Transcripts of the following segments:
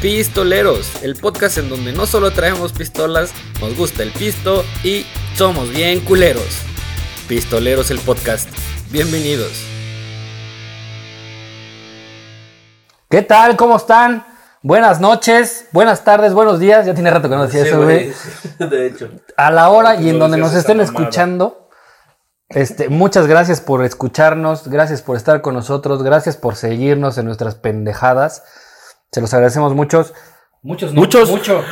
Pistoleros, el podcast en donde no solo traemos pistolas, nos gusta el pisto y somos bien culeros. Pistoleros el podcast. Bienvenidos. ¿Qué tal? ¿Cómo están? Buenas noches, buenas tardes, buenos días. Ya tiene rato que no decía Sí, eso, güey. De hecho. A la hora y en donde nos estén escuchando. Este, muchas gracias por escucharnos, gracias por estar con nosotros, gracias por seguirnos en nuestras pendejadas. Se los agradecemos muchos. Muchos, no, Muchos. Mucho.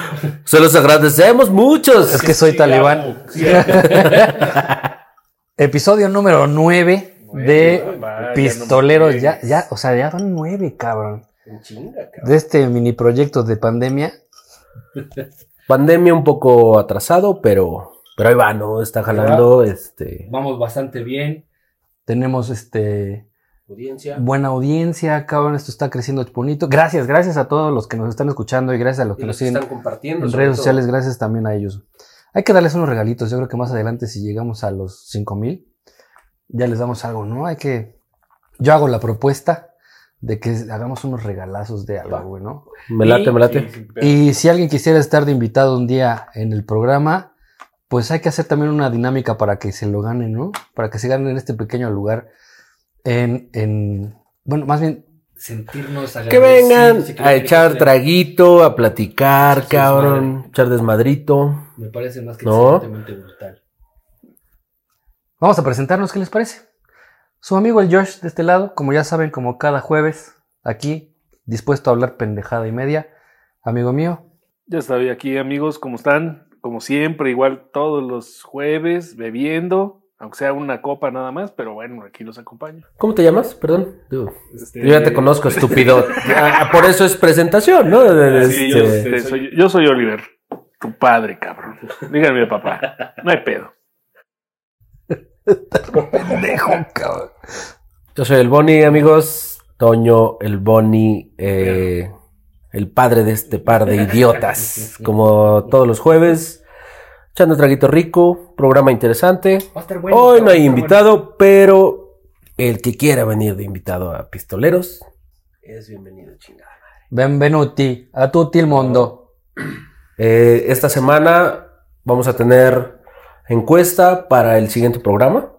Se los agradecemos muchos. Es que soy talibán. Episodio número 9 de vaya, no Pistoleros. Ya, ya, o sea, ya van nueve, cabrón. En chinga, cabrón. De este mini proyecto de pandemia. Pandemia un poco atrasado, pero, pero ahí va, ¿no? Está jalando, este, Vamos bastante bien. Tenemos este audiencia. buena audiencia, cabrón. Esto está creciendo bonito. Gracias, gracias a todos los que nos están escuchando y gracias a los que nos siguen están compartiendo. en redes todo. sociales. Gracias también a ellos. Hay que darles unos regalitos. Yo creo que más adelante, si llegamos a los 5000, ya les damos algo, ¿no? Hay que. Yo hago la propuesta de que hagamos unos regalazos de algo, güey, ¿no? Me late, me late. Y si alguien quisiera estar de invitado un día en el programa, pues hay que hacer también una dinámica para que se lo ganen, ¿no? Para que se ganen en este pequeño lugar. En, en bueno, más bien sentirnos Que vengan a echar traguito, a platicar, Sí, cabrón. Echar desmadrito. Me parece más que ¿No? excelentemente brutal. Vamos a presentarnos, ¿qué les parece? Su amigo el Josh de este lado, como ya saben, como cada jueves, aquí, dispuesto a hablar pendejada y media. Amigo mío, Ya estoy aquí, amigos. ¿Cómo están? Como siempre, igual todos los jueves, bebiendo. Aunque sea una copa nada más, pero bueno, aquí los acompaño. ¿Cómo te llamas? Perdón. Este, Yo ya te conozco, estúpido. Ah, Por eso es presentación, ¿no? De- Sí, yo, este- este, soy, yo soy Oliver, tu padre, cabrón. Díganme, papá. No hay pedo. pendejo, cabrón. Yo soy el Boni, amigos. Toño, el Boni, eh, el padre de este par de idiotas. Como todos los jueves, echando traguito rico, programa interesante. Va a estar bueno. Hoy no hay invitado, pero el que quiera venir de invitado a Pistoleros es bienvenido, chingada. Benvenuti a tutti il mondo. Eh, esta semana vamos a tener encuesta para el siguiente programa.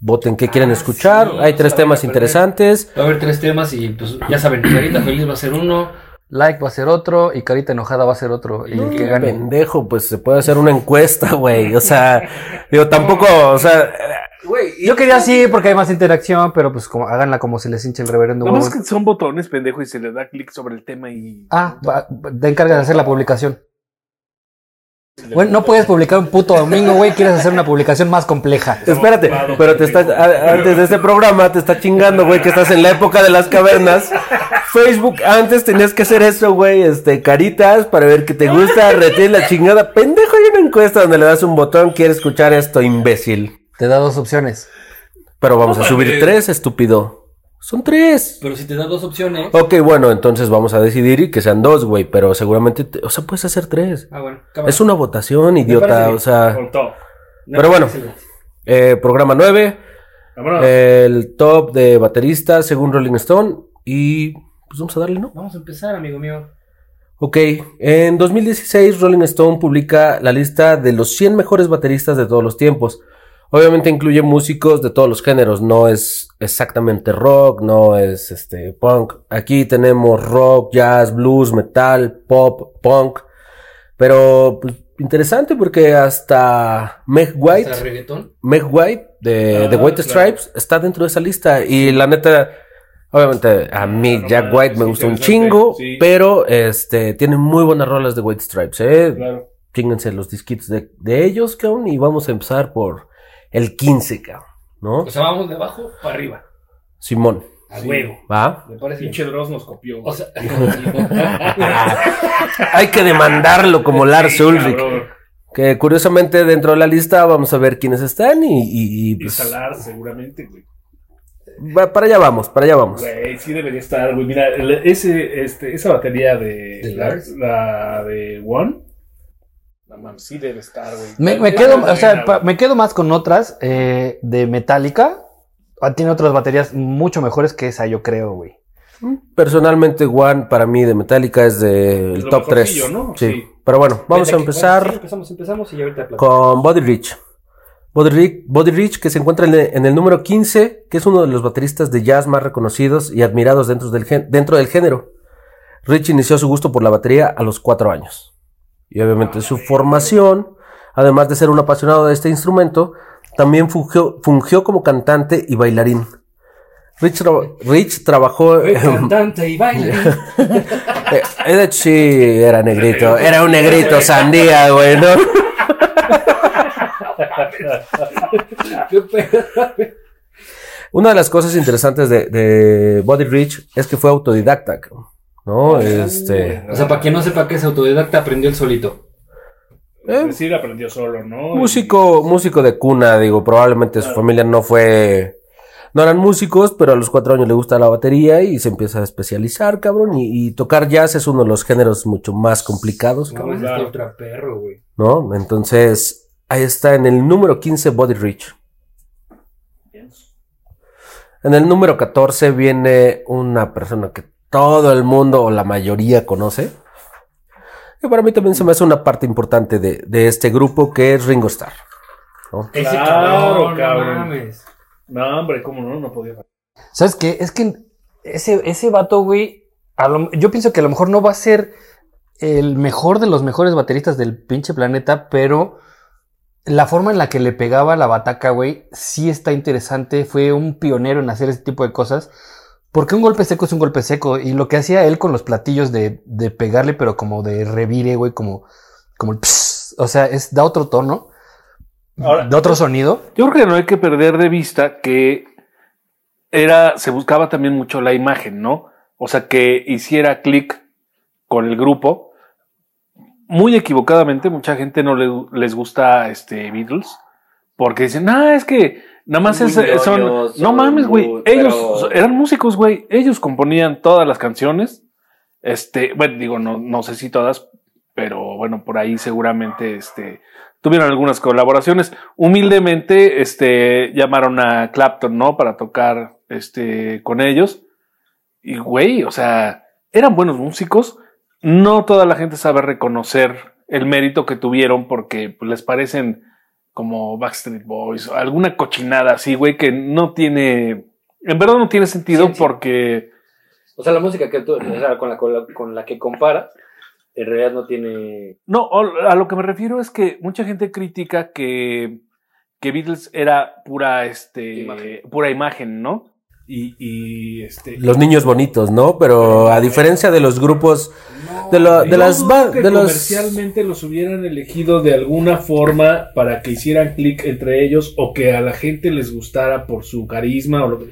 Voten qué quieren Ah, escuchar. sí, Hay tres temas interesantes. Va a haber tres temas y pues ya saben, Carita Feliz va a ser uno, Like va a ser otro y Carita Enojada va a ser otro. Y el que gane. Pendejo, pues se puede hacer una encuesta, güey. O sea, digo, tampoco, o sea, güey. Yo quería así porque hay más interacción, pero pues como háganla como se les hinche el reverendo huevo. más que son botones, pendejo, y se le da clic sobre el tema y. Ah, va- te encargas de hacer la publicación. Bueno, no puedes publicar un puto domingo, güey. Quieres hacer una publicación más compleja. Espérate, pero te está, a- antes de este programa te está chingando, güey, que estás en la época de las cavernas. Facebook, antes tenías que hacer eso, güey, este, caritas para ver que te gusta, retienes la chingada. Pendejo, hay una encuesta donde le das un botón, quiere escuchar esto, imbécil. Te da dos opciones. Pero vamos a subir tres, estúpido. Son tres. Pero si te da dos opciones. Ok, bueno, entonces vamos a decidir y que sean dos, güey, pero seguramente, te- o sea, puedes hacer tres. Ah, bueno. Es una votación, idiota, o sea, Con todo. pero bueno, eh, programa 9, Vámonos. el top de bateristas según Rolling Stone y pues vamos a darle, ¿no? Vamos a empezar, amigo mío. Ok, en 2016 Rolling Stone publica la lista de los 100 mejores bateristas de todos los tiempos. Obviamente incluye músicos de todos los géneros, no es exactamente rock, no es este punk. Aquí tenemos rock, jazz, blues, metal, pop, punk. Pero pues, interesante porque hasta Meg White? Meg White de, Ah, de White claro. Stripes está dentro de esa lista. Y la neta, obviamente a mí no Jack White me gusta un chingo, sí. pero este tiene muy buenas rolas de White Stripes, eh. Claro. Chínganse los disquitos de, de ellos, cabrón, y vamos a empezar por el 15, cabrón, ¿no? sea, vamos de abajo para arriba. Simón, A Sí. huevo. ¿va? Me parece. Pinche Dross nos copió. O sea, Hay que demandarlo como Lars Sí, Ulrich. cabrón. Que curiosamente dentro de la lista vamos a ver quiénes están y, y- y, pues, Salar, seguramente, güey. va- para allá vamos, para allá vamos. Güey, sí debería estar, güey. Mira, el- ese, este, esa batería de. ¿De la, Lars? la de One. No mames, sí debe estar, güey. me, quedo, o sea, pa- me quedo más con otras eh, de Metallica. Ah, Tiene otras baterías mucho mejores que esa, yo creo, güey. Personalmente, One para mí de Metallica es del top 3. mejorcillo, ¿no? Sí. Sí. Pero bueno, vamos a empezar bueno, sí, empezamos, empezamos y ahorita con Body Rich. Body Rich, Body Rich, que se encuentra en el, en el número 15, que es uno de los bateristas de jazz más reconocidos y admirados dentro del, dentro del género. Rich inició su gusto por la batería a los 4 años. Y obviamente su formación, además de ser un apasionado de este instrumento, también fungió, fungió como cantante y bailarín. Rich, tra- Rich trabajó... Fue cantante y baile. Eh, de hecho, sí, era negrito. Era un negrito sandía, güey, ¿no? Una de las cosas interesantes de, de Body Rich es que fue autodidacta, ¿no? Este. O sea, para quien no sepa que es autodidacta, aprendió el solito. eh, Es decir, aprendió solo, ¿no? músico, músico de cuna, digo, probablemente su familia no fue. No eran músicos, pero a los cuatro años le gusta la batería y se empieza a especializar, cabrón. Y, y tocar jazz es uno de los géneros mucho más complicados, No, cabrón, es claro. ultra perro, güey. ¿no? Entonces, ahí está en el número 15 Body Rich. En el número 14 viene una persona que todo el mundo o la mayoría conoce. Que para mí también se me hace una parte importante de, de este grupo que es Ringo Starr. ¿no? Ese Claro, cabrón, cabrón. no mames. No, hombre, ¿cómo no? No podía. ¿Sabes qué? Es que ese, ese vato, güey, a lo- yo pienso que a lo mejor no va a ser el mejor de los mejores bateristas del pinche planeta, pero la forma en la que le pegaba la bataca, güey, sí está interesante. Fue un pionero en hacer ese tipo de cosas. Porque un golpe seco es un golpe seco. Y lo que hacía él con los platillos de, de pegarle, pero como de revire, güey, como, como el pss, O sea, es, da otro tono. Ahora- de otro sonido. Yo creo que no hay que perder de vista que era, se buscaba también mucho la imagen, ¿no? O sea, que hiciera clic con el grupo. Muy equivocadamente, mucha gente no le- les gusta este Beatles. Porque dicen, ah, es que nada más es, eh, son. ñoños, No mames, güey. Ellos pero- eran músicos, güey. Ellos componían todas las canciones. Este, bueno, digo, no, no sé si todas, pero bueno, por ahí seguramente este, tuvieron algunas colaboraciones. Humildemente, este, llamaron a Clapton, ¿no? Para tocar, este, con ellos. Y, güey, o sea, eran buenos músicos. No toda la gente sabe reconocer el mérito que tuvieron porque pues, les parecen como Backstreet Boys o alguna cochinada así, güey, que no tiene, en verdad no tiene sentido Sí, sí. porque O sea, la música que tú, o sea, con la, con la, con la que comparas, en realidad no tiene. No, a lo que me refiero es que mucha gente critica que, que Beatles era pura, este, Imagen. pura imagen, ¿no? Y, y este. Los niños bonitos, ¿no? Pero a diferencia de los grupos, de, lo- de Yo las dudo ba- que de los comercialmente los hubieran elegido de alguna forma para que hicieran clic entre ellos o que a la gente les gustara por su carisma o lo que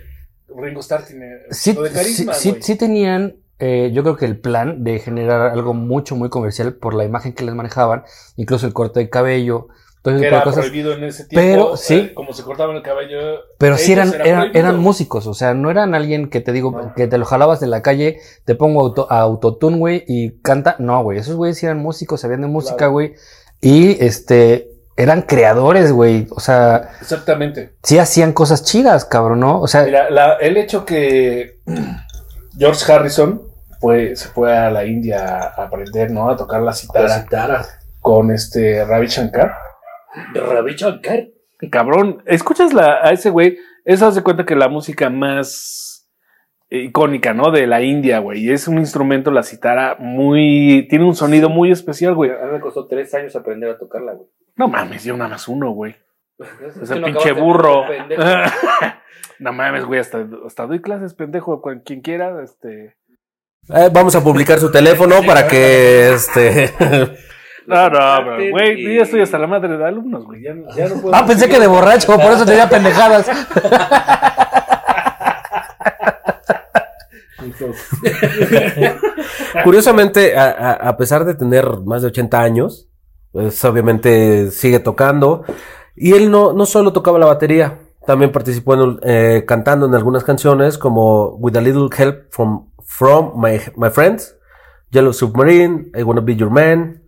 Ringo Starr tiene Sí, lo de carisma, sí, sí tenían, eh, yo creo que el plan de generar algo mucho, muy comercial por la imagen que les manejaban, incluso el corte de cabello, que de era cosas. prohibido en ese tiempo. Pero, sí. eh, como se cortaban el cabello. Pero sí eran, era eran, eran músicos, o sea, no eran alguien que te digo, No. que te lo jalabas de la calle, te pongo auto, a autotune, güey, y canta. No, güey, esos güeyes sí eran músicos, sabían de música, Claro. güey, y este, eran creadores, güey, o sea, Exactamente. sí hacían cosas chidas, cabrón, ¿no? O sea, Mira, la- el hecho que George Harrison fue, se fue a la India a aprender, ¿no? A tocar la citara con este Ravi Shankar. Ravi Shankar. Cabrón, escuchas la, a ese güey, eso hace cuenta que la música más icónica, ¿no? De la India, güey. Y es un instrumento, la citara, muy. Tiene un sonido muy especial, güey. A mí me costó tres años aprender a tocarla, güey. No mames, yo nada más uno, güey. Es Ese no pinche burro. de no mames, güey, hasta, hasta doy clases, pendejo, con quien quiera, este. Eh, vamos a publicar su teléfono para que este No, no, pero, güey, yo ya estoy hasta la madre de alumnos, güey. Ya, ya no puedo. Ah, pensé que de borracho, por eso tenía pendejadas. Curiosamente, a, a- a pesar de tener más de 80 años, pues obviamente sigue tocando. Y él no, no solo tocaba la batería, también participó en, eh, cantando en algunas canciones como With a Little Help from, from my, my Friends, Yellow Submarine, I Wanna Be Your Man.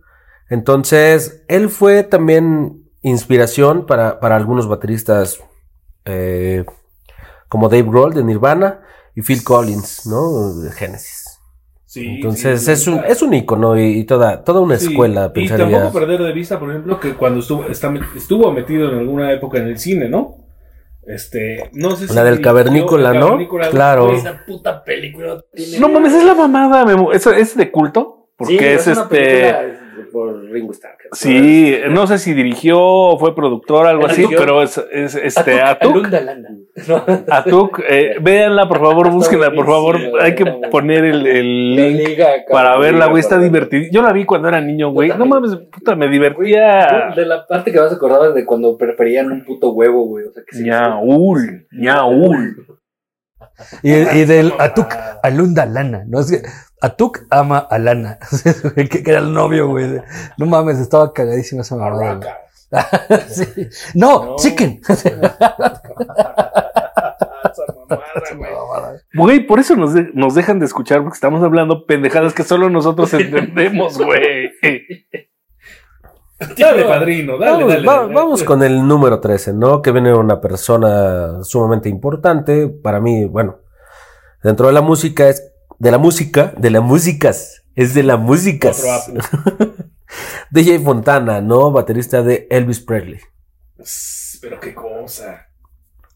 Entonces, él fue también inspiración para, para algunos bateristas eh, como Dave Grohl de Nirvana y Phil Collins, ¿no? De Genesis. Sí, Entonces sí, es un es un icono y, y toda toda una Sí, escuela Y pensaría. tampoco perder de vista, por ejemplo, que cuando estuvo, está, estuvo metido en alguna época en el cine, ¿no? Este, no sé si. La del dirigió cavernícola, ¿no? Cavernícola, Claro. Esa puta película tiene- No mames, es la mamada, Memo. ¿Es, es de culto? Porque Sí, es, una este. película por Ringo Starr. Sí, no sé si dirigió o fue productor, algo así, pero es, es este Atuk, Atuk. Atuk, eh, véanla, por favor, búsquenla, por favor. Hay que poner el, link liga, para verla, güey. Está divertida. Yo la vi cuando era niño, güey. No mames, puta, me divertía. De la parte que más acordabas de cuando preferían un puto huevo, güey. O sea, que. Ñaul, ñaul. Y, y del Atuk Alunda Lana, ¿no? Es que Atuk ama a Lana, que, que era el novio, güey. No mames, estaba cagadísima esa mamada. Sí. No, No. chicken. Güey, por eso nos, de- nos dejan de escuchar porque estamos hablando pendejadas que solo nosotros entendemos, güey. Dale, padrino, dale, Vamos, dale. va- dale. vamos con el número 13, ¿no? Que viene una persona sumamente importante. Para mí, bueno, dentro de la música es. De la música, de la músicas. Es de la músicas. DJ Fontana, ¿no? Baterista de Elvis Presley. Pero qué cosa.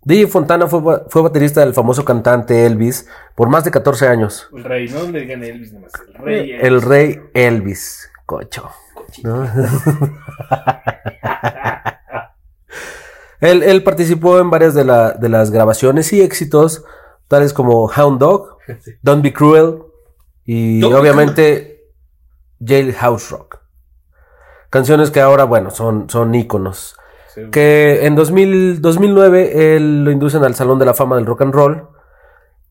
DJ Fontana fue, fue baterista del famoso cantante Elvis por más de 14 años. El rey, no le digan Elvis nomás. El rey. El rey Elvis. Cocho. ¿no? él, él participó en varias de, la- de las grabaciones y éxitos, tales como Hound Dog, Don't Be Cruel y Don't obviamente Jailhouse Rock. Canciones que ahora, bueno, son, son íconos. Sí, Que en 2000 2009 él lo inducen al Salón de la Fama del Rock and Roll,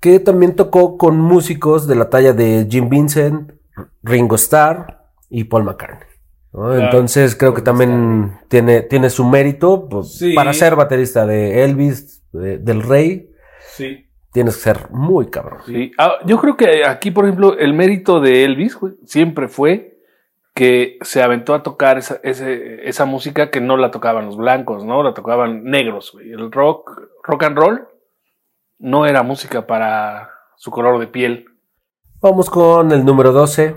que también tocó con músicos de la talla de Jim Vincent, Ringo Starr y Paul McCartney. ¿no? Claro. Entonces creo que también tiene, tiene su mérito pues, Sí. para ser baterista de Elvis, de- del Rey. Sí. Tienes que ser muy cabrón. Sí. Ah, yo creo que aquí, por ejemplo, el mérito de Elvis güey, siempre fue que se aventó a tocar esa, ese- esa música que no la tocaban los blancos, ¿no? La tocaban negros, güey. El rock, rock and roll no era música para su color de piel. Vamos con el número 12,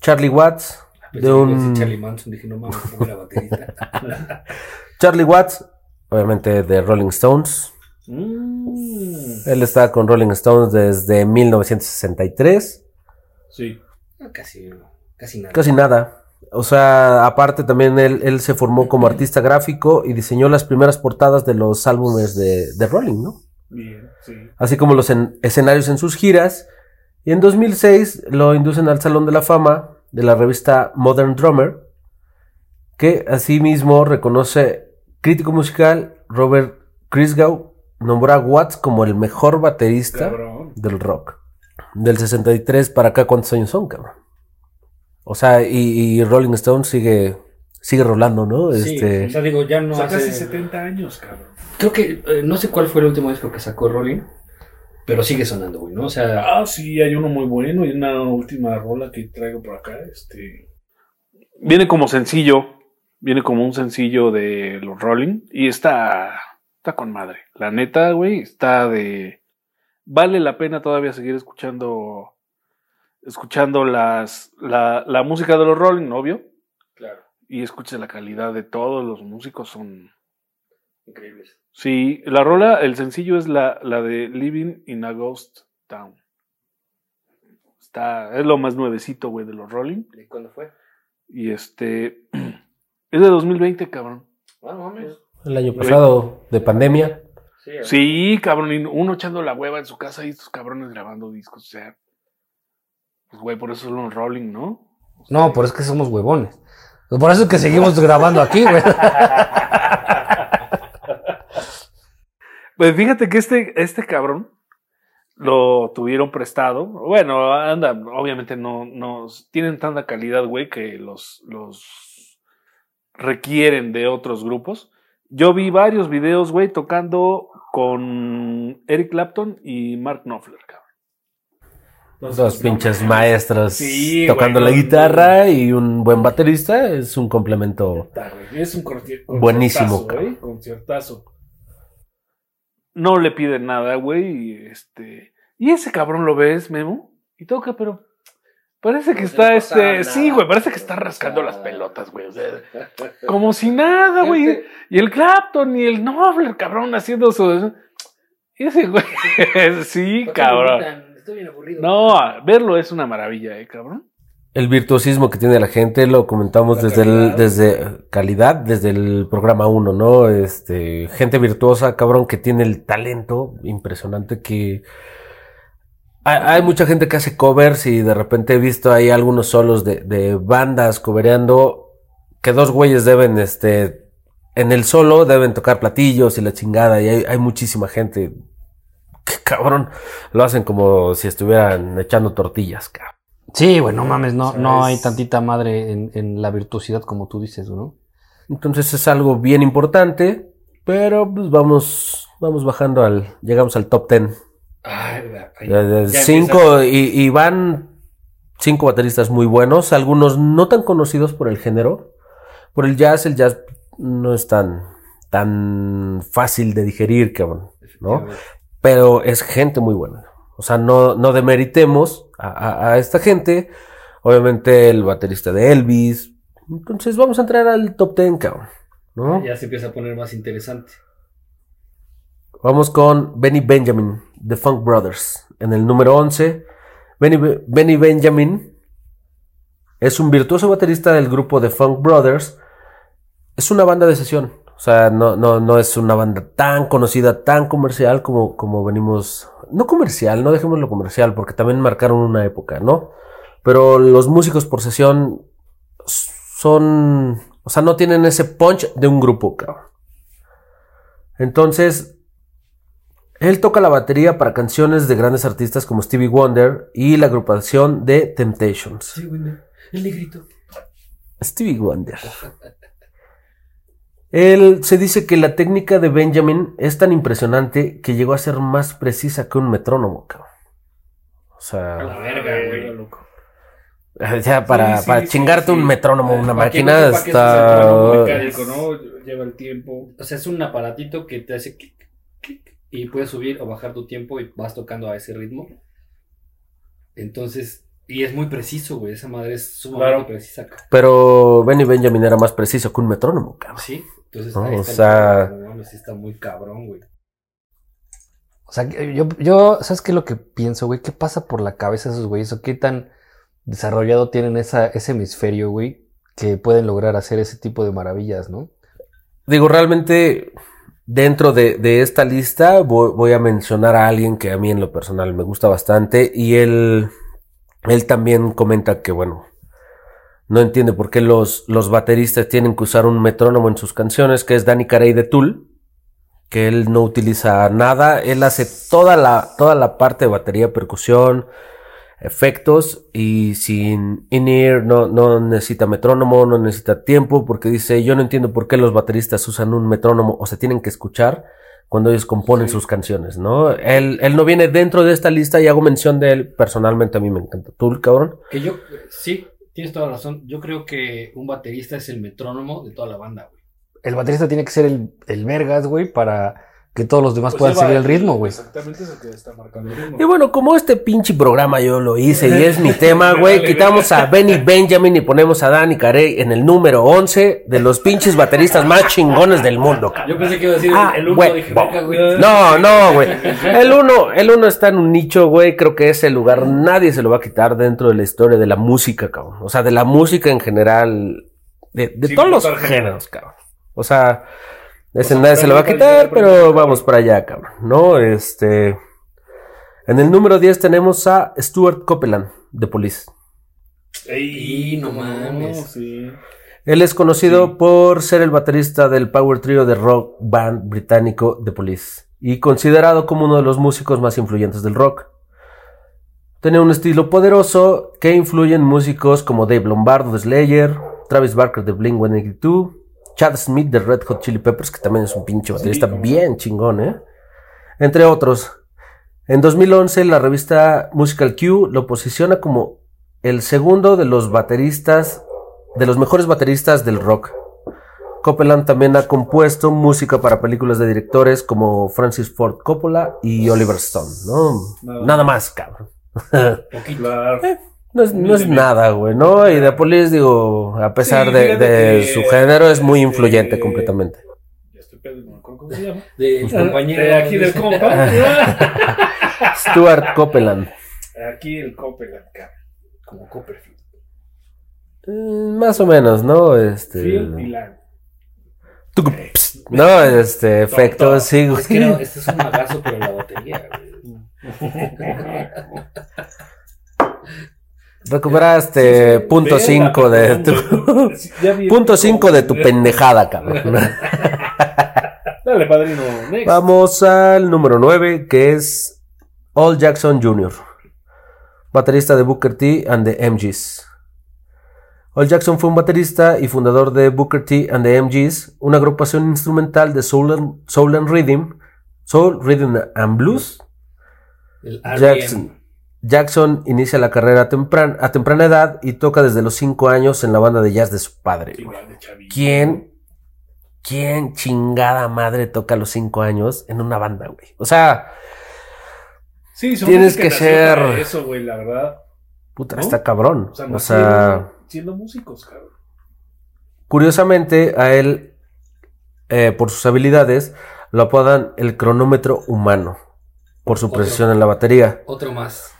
Charlie Watts. De un... Charlie Manson, dije, no mames, como era baterista. Charlie Watts, obviamente de Rolling Stones. Mm, Él está con Rolling Stones desde 1963. sí. casi, casi nada. Casi nada. O sea, aparte también él, él se formó como artista gráfico y diseñó las primeras portadas de los álbumes de, de Rolling, ¿no? Bien, sí. Así como los en- escenarios en sus giras. Y en 2006 lo inducen al Salón de la Fama de la revista Modern Drummer, que asimismo reconoce crítico musical Robert Christgau, nombró a Watts como el mejor baterista Cabrón. del rock. Del 63 para acá, ¿cuántos años son, cabrón? O sea, y, y Rolling Stone sigue, sigue rolando, ¿no? Sí, Este, o sea, digo, ya no O sea, hace... casi 70 años, cabrón. Creo que, eh, no sé cuál fue el último disco que sacó Rolling, pero sigue sonando, güey, ¿no? O sea, Ah, sí, hay uno muy bueno y una última rola que traigo por acá. Este. Viene como sencillo. Viene como un sencillo de los Rolling. Y está. Está con madre. La neta, güey, está de. Vale la pena todavía seguir escuchando. Escuchando las. La, la música de los Rolling, obvio. claro, Y escuche la calidad de todos los músicos. Son. increíbles. Sí, la rola, el sencillo es la, la de Living in a Ghost Town. Está, es lo más nuevecito, güey, de los Rolling. ¿Y cuándo fue? Y este, es de 2020, cabrón. Ah, no mames. El año pasado de pandemia. Sí, Sí, cabrón, y uno echando la hueva en su casa y estos cabrones grabando discos, o sea. Pues, güey, por eso son los Rolling, ¿no? No, pero es que somos huevones. Por eso es que seguimos grabando aquí, güey. Pues fíjate que este, este cabrón lo tuvieron prestado. Bueno, anda, obviamente no, no tienen tanta calidad, güey, que los, los requieren de otros grupos. Yo vi varios videos, güey, tocando con Eric Clapton y Mark Knopfler, cabrón. Dos pinches maestros Sí, tocando güey, la no, guitarra y un buen baterista es un complemento. Es un corti- Buenísimo, conciertazo, güey, conciertazo. No le piden nada, güey. y, Este, Y ese cabrón lo ves, Memo, y toca, pero parece que está no este. Sí, güey, parece que está rascando las pelotas, güey. o sea, como si nada, güey. Y el Clapton y el Noble, cabrón, haciendo su. Y ese güey. sí, cabrón. Estoy bien aburrido. No, verlo es una maravilla, eh, cabrón. El virtuosismo que tiene la gente lo comentamos La desde el, calidad. desde calidad, desde el programa 1, ¿no? Este, gente virtuosa, cabrón, que tiene el talento impresionante que hay, mucha gente que hace covers y de repente he visto ahí algunos solos de, de bandas covereando que dos güeyes deben, este, en el solo deben tocar platillos y la chingada y hay, hay muchísima gente que cabrón lo hacen como si estuvieran echando tortillas, cabrón. Sí, güey, no mames, no, no hay tantita madre en, en la virtuosidad como tú dices, ¿no? Entonces es algo bien importante, pero pues vamos, vamos bajando al, llegamos al top 10. Ya- ya cinco y, y van cinco bateristas muy buenos, algunos no tan conocidos por el género. Por el jazz, el jazz no es tan, tan fácil de digerir, cabrón, ¿no? Pero es gente muy buena. O sea, no, no demeritemos a, a- a esta gente. Obviamente el baterista de Elvis. Entonces vamos a entrar al top 10, cabrón. ¿no? Ya se empieza a poner más interesante. Vamos con Benny Benjamin, The Funk Brothers. En el número 11, Benny, Be- Benny Benjamin es un virtuoso baterista del grupo The Funk Brothers. Es una banda de sesión. O sea, no, no, no es una banda tan conocida, tan comercial como, como venimos. No comercial, no dejémoslo comercial, porque también marcaron una época, ¿no? Pero los músicos por sesión son. O sea, no tienen ese punch de un grupo, cabrón. Entonces, él toca la batería para canciones de grandes artistas como Stevie Wonder y la agrupación de Temptations. El negrito. Stevie Wonder. Él se dice que la técnica de Benjamin es tan impresionante que llegó a ser más precisa que un metrónomo, cabrón. O sea, verga, güey. ya para, Sí, sí, para sí, chingarte sí. un metrónomo, una máquina, es está... metrónomo, Mecánico, ¿no? Lleva el tiempo. O sea, es un aparatito que te hace clic, y puedes subir o bajar tu tiempo y vas tocando a ese ritmo. Entonces, y es muy preciso, güey. Esa madre es sumamente Claro. precisa. cabrón. Pero Benny Benjamin era más preciso que un metrónomo, cabrón. Sí, entonces No, ahí o está el sea- sí está muy cabrón, güey. O sea, yo, yo, ¿sabes qué es lo que pienso, güey? ¿Qué pasa por la cabeza de esos güeyes? ¿O qué tan desarrollado tienen esa, ese hemisferio, güey? Que pueden lograr hacer ese tipo de maravillas, ¿no? Digo, realmente dentro de, de esta lista voy, a mencionar a alguien que a mí en lo personal me gusta bastante y él, él también comenta que, bueno, no entiende por qué los, los bateristas tienen que usar un metrónomo en sus canciones, que es Danny Carey de Tool, que él no utiliza nada, él hace toda la, toda la parte de batería, percusión, efectos y sin in-ear no, no necesita metrónomo, no necesita tiempo porque dice yo no entiendo por qué los bateristas usan un metrónomo o se tienen que escuchar cuando ellos componen sus canciones, ¿no? Él, él no viene dentro de esta lista y hago mención de él, personalmente a mí me encanta. ¿Tú, cabrón? Que yo, sí, tienes toda la razón. Yo creo que un baterista es el metrónomo de toda la banda, güey. El baterista tiene que ser el, el vergas, güey, para que todos los demás puedan seguir el ritmo, güey. Exactamente eso que está marcando el ritmo. Y bueno, como este pinche programa yo lo hice y es mi tema, güey, quitamos a Benny Benjamin y ponemos a Danny Carey en el número 11 de los pinches bateristas más chingones del mundo, cabrón. Yo pensé que iba a decir Ah, el uno, güey. No, no, güey. El uno, el uno está en un nicho, güey. Creo que ese lugar nadie se lo va a quitar dentro de la historia de la música, cabrón. O sea, de la música en general, de, de Sí, todos los géneros, cabrón. O sea, ese nadie se lo va a quitar, pero- vamos para allá, cabrón. No, este. En el número 10 tenemos a Stuart Copeland, de Police. Ey, no mames. sí. Él es conocido por ser el baterista del power trio de rock band británico The Police y considerado como uno de los músicos más influyentes del rock. Tenía un estilo poderoso que influye en músicos como Dave Lombardo de Slayer, Travis Barker de Blink 182, Chad Smith de Red Hot Chili Peppers, que también es un pinche baterista bien chingón, ¿eh? Entre otros. En 2011 la revista Musical Q lo posiciona como el segundo de los bateristas, de los mejores bateristas del rock. Copeland también ha compuesto música para películas de directores como Francis Ford Coppola y Oliver Stone, ¿no? Nada. Nada más, cabrón. Claro. No es, no es nada, güey, ¿no? Y The Police, digo, a pesar Sí, de, de que, su género, es muy influyente completamente. Ya estoy acuerdo cómo se llama. De compañero. De aquí del compa. Stuart Copeland. aquí el Copperland, cabrón. Como Copperfield. Mm, Más o menos, ¿no? Este. Tucu, ps, No, este, efectos, sí, Es que no, este es un magazo, pero la batería, güey. Recuperaste punto Verga, 5 de tu. Punto 5 de tu pendejada, cabrón. Dale, padrino. Next. Vamos al número 9, que es All Jackson Jr., baterista de Booker T and the MGs. All Jackson fue un baterista y fundador de Booker T and the MGs, una agrupación instrumental de soul and, soul and rhythm, soul, rhythm and blues. El R.E.M. Jackson, Jackson inicia la carrera a, tempran- a temprana edad y toca desde los 5 años en la banda de jazz de su padre. ¿Quién, quién chingada madre toca a los 5 años en una banda, güey? O sea, Sí, Tienes que ser- Eso, güey, la verdad. puta, ¿No? está cabrón. O sea, O sea, nacieron siendo músicos, cabrón. curiosamente a él, eh, por sus habilidades, lo apodan el cronómetro humano, por su Otro. precisión en la batería. Otro más.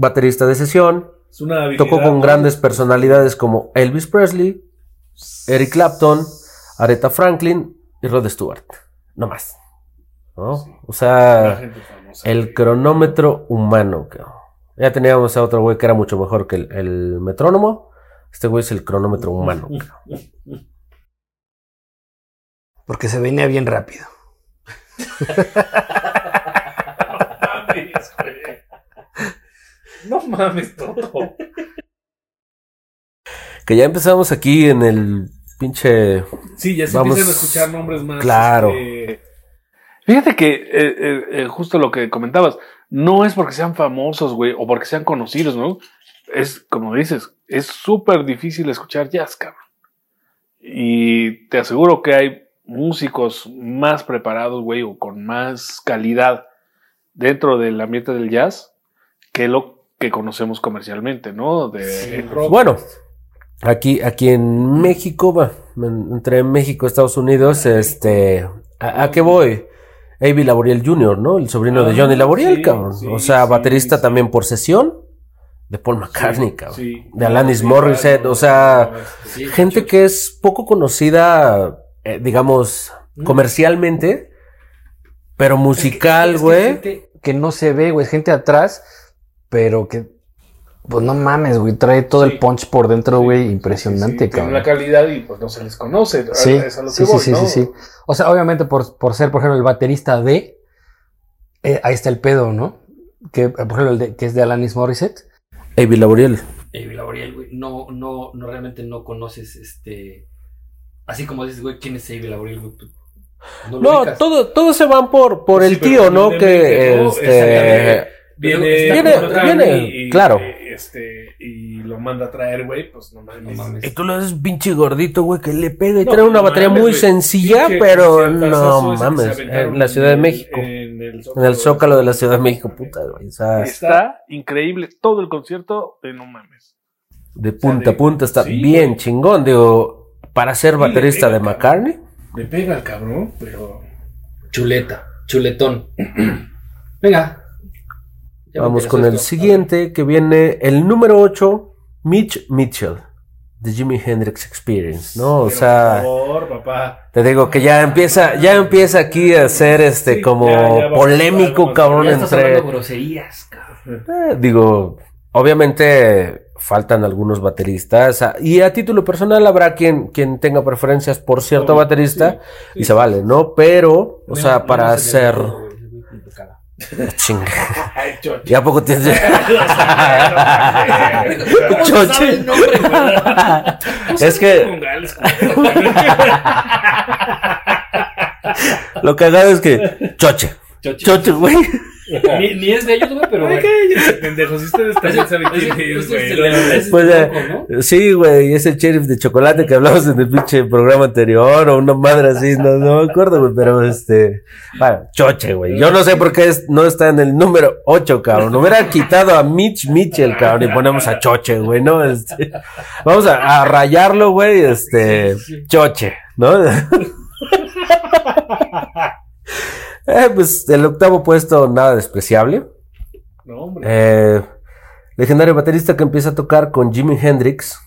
Baterista de sesión, Es una habilidad. tocó con ¿no? grandes personalidades como Elvis Presley, Eric Clapton, Aretha Franklin y Rod Stewart. No más. ¿no? Sí. O sea, el cronómetro humano. cabrón. Ya teníamos a otro güey que era mucho mejor que el, el metrónomo. Este güey es el cronómetro humano. cabrón. Porque se venía bien rápido. No mames, Toto. Que ya empezamos aquí en el pinche. Sí, ya se Vamos- empiezan a escuchar nombres más. Claro. este, Fíjate que eh, eh, eh, justo lo que comentabas, no es porque sean famosos, güey, o porque sean conocidos, ¿no? Es como dices, es súper difícil escuchar jazz, cabrón. Y te aseguro que hay músicos más preparados, güey, o con más calidad dentro del ambiente del jazz que lo que conocemos comercialmente, ¿no? De Sí. rock. Bueno, aquí, aquí en México, va, en- entre México y Estados Unidos, este. ¿A, a qué voy? Avi Laboriel Jr., ¿no? El sobrino de Ah, Johnny Laboriel, sí, cabrón. sí, o sea, sí, baterista sí. también por sesión de Paul McCartney, Sí, cabrón. sí. De Alanis Sí, Morissette, claro, o sea, Sí, Gente que es poco conocida, eh, digamos, Mm. comercialmente, pero Es musical, que güey. gente que no se ve, güey. Gente atrás, pero que. Pues no mames, güey. Trae todo Sí. el punch por dentro, Sí, güey. sí, impresionante, sí, Tiene cabrón. una calidad y pues no se les conoce. Sí, es a lo que sí, sí, voy, sí, ¿no? sí, sí. O sea, obviamente por, por ser, por ejemplo, el baterista de. eh, ahí está el pedo, ¿no? Que, eh, por ejemplo, el de- que es de Alanis Morissette. Avi Laboriel. Avi Laboriel, güey, no, no, no, realmente no conoces, este, así como dices, güey, ¿quién es Avi Laboriel, güey? Tú No, No, ubicas. todo, todos se van por, por Sí, el tío, ¿no? Que este. Viene, Viene- con otra viene, y- claro. y, este, y lo manda a traer, güey, pues no mames. No mames. Y tú lo ves pinche gordito, güey, que le pega y No, trae una no batería mames, muy sencilla, Pinche pero no mames. En la Ciudad de México. En el En el Zócalo de la Ciudad de México, puta, güey. O sea, Está increíble todo el concierto de no mames. de sea, punta a punta está sí, bien chingón. Digo, para ser Sí, baterista de. McCartney. Le pega al cabrón, pero. Chuleta, chuletón. Venga. Vamos con el siguiente que viene el número 8, Mitch Mitchell, de Jimi Hendrix Experience, ¿no? O Pero, sea, Por favor, papá. te digo que ya empieza, ya empieza aquí a ser este Sí, como ya, ya vamos polémico, cabrón, Ya estás entre. groserías, cabrón. Eh, digo, obviamente faltan algunos bateristas y a título personal habrá quien, quien tenga preferencias por cierto baterista sí, y se vale, ¿no? Pero, o sea, para hacer... todo, güey, ese güey me caga. Chinga. Ay, chocho. ¿Y a poco tienes... ¿Cómo se Choche. es que lo cagado es que... Choche. Choche. Choche, güey. Ni, ni es de ellos, güey, pero Ay, bueno. cállate, pendejos. Ustedes también saben quién es, güey. Pues, el eh, loco, ¿no? Sí, güey, ese sheriff de chocolate que hablamos en el pinche programa anterior o una madre así, no, no me acuerdo, güey, pero este, bueno, choche, güey. Yo no sé por qué es- no está en el número 8, cabrón. Hubiera quitado a Mitch Mitchell, cabrón, y ponemos a choche, güey, ¿no? Este, vamos a, a rayarlo, güey, este, choche, ¿no? Eh, pues el octavo puesto, nada despreciable. No, hombre. Eh, legendario baterista que empieza a tocar con Jimi Hendrix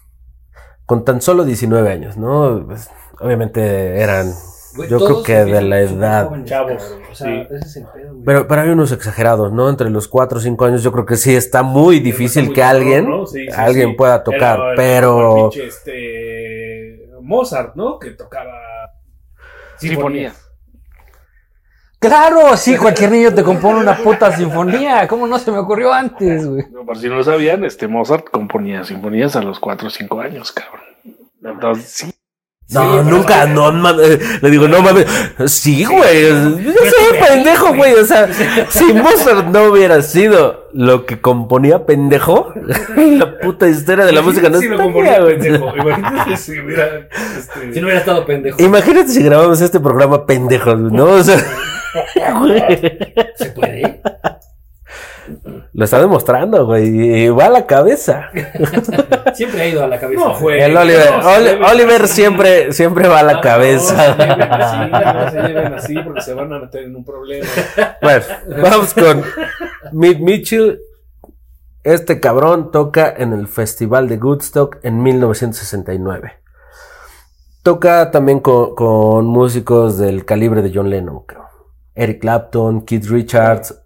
con tan solo 19 años, ¿no? Pues, obviamente eran, Güey, yo creo que de la edad. jóvenes, Chavos, cabrón. O sea, sí. ese es el pedo, güey. Pero, pero hay unos exagerados, ¿no? Entre los 4 o 5 años yo creo que sí está muy difícil Muy que cabrón, alguien, ¿no? Sí, sí, alguien sí. pueda tocar, Era el- pero... el pinche, este, Mozart, ¿no? Que tocaba sinfonía. Claro, sí, cualquier niño te compone una puta sinfonía. ¿Cómo no se me ocurrió antes, güey? No, por si no lo sabían, este Mozart componía sinfonías a los 4 o 5 años, cabrón. Entonces, sí. No, nunca, no mames. Le digo, no mames. Sí, güey. Yo soy pendejo, güey. O sea, si Mozart no hubiera sido lo que componía pendejo, la puta historia de la música no sí lo estaría, componía güey. pendejo. Imagínate si hubiera. Este, Si no hubiera estado pendejo. Imagínate si grabamos este programa pendejos, ¿no? O sea. ¿Se puede? Lo está demostrando, güey. Y va a la cabeza. Siempre ha ido a la cabeza. No, güey. El Oliver, no, Oli- Oliver siempre, siempre va a la No, cabeza. No, se lleven así, no se lleven así porque se van a meter en un problema. Bueno, vamos con Mitch Mitchell. Este cabrón toca en el Festival de Woodstock en 1969. Toca también con, con músicos del calibre de John Lennon, cabrón. Eric Clapton, Keith Richards,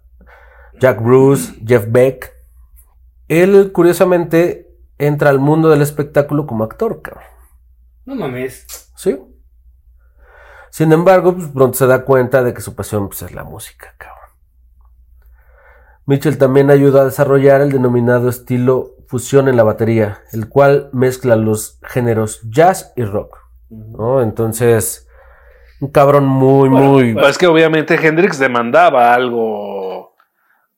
Jack Bruce, Jeff Beck. Él, curiosamente, entra al mundo del espectáculo como actor, cabrón. No mames. ¿Sí? Sin embargo, pues pronto se da cuenta de que su pasión pues, es la música, cabrón. Mitchell también ayuda a desarrollar el denominado estilo fusión en la batería, el cual mezcla los géneros jazz y rock. ¿no? Entonces, un cabrón muy, muy... Pues es que obviamente Hendrix demandaba algo,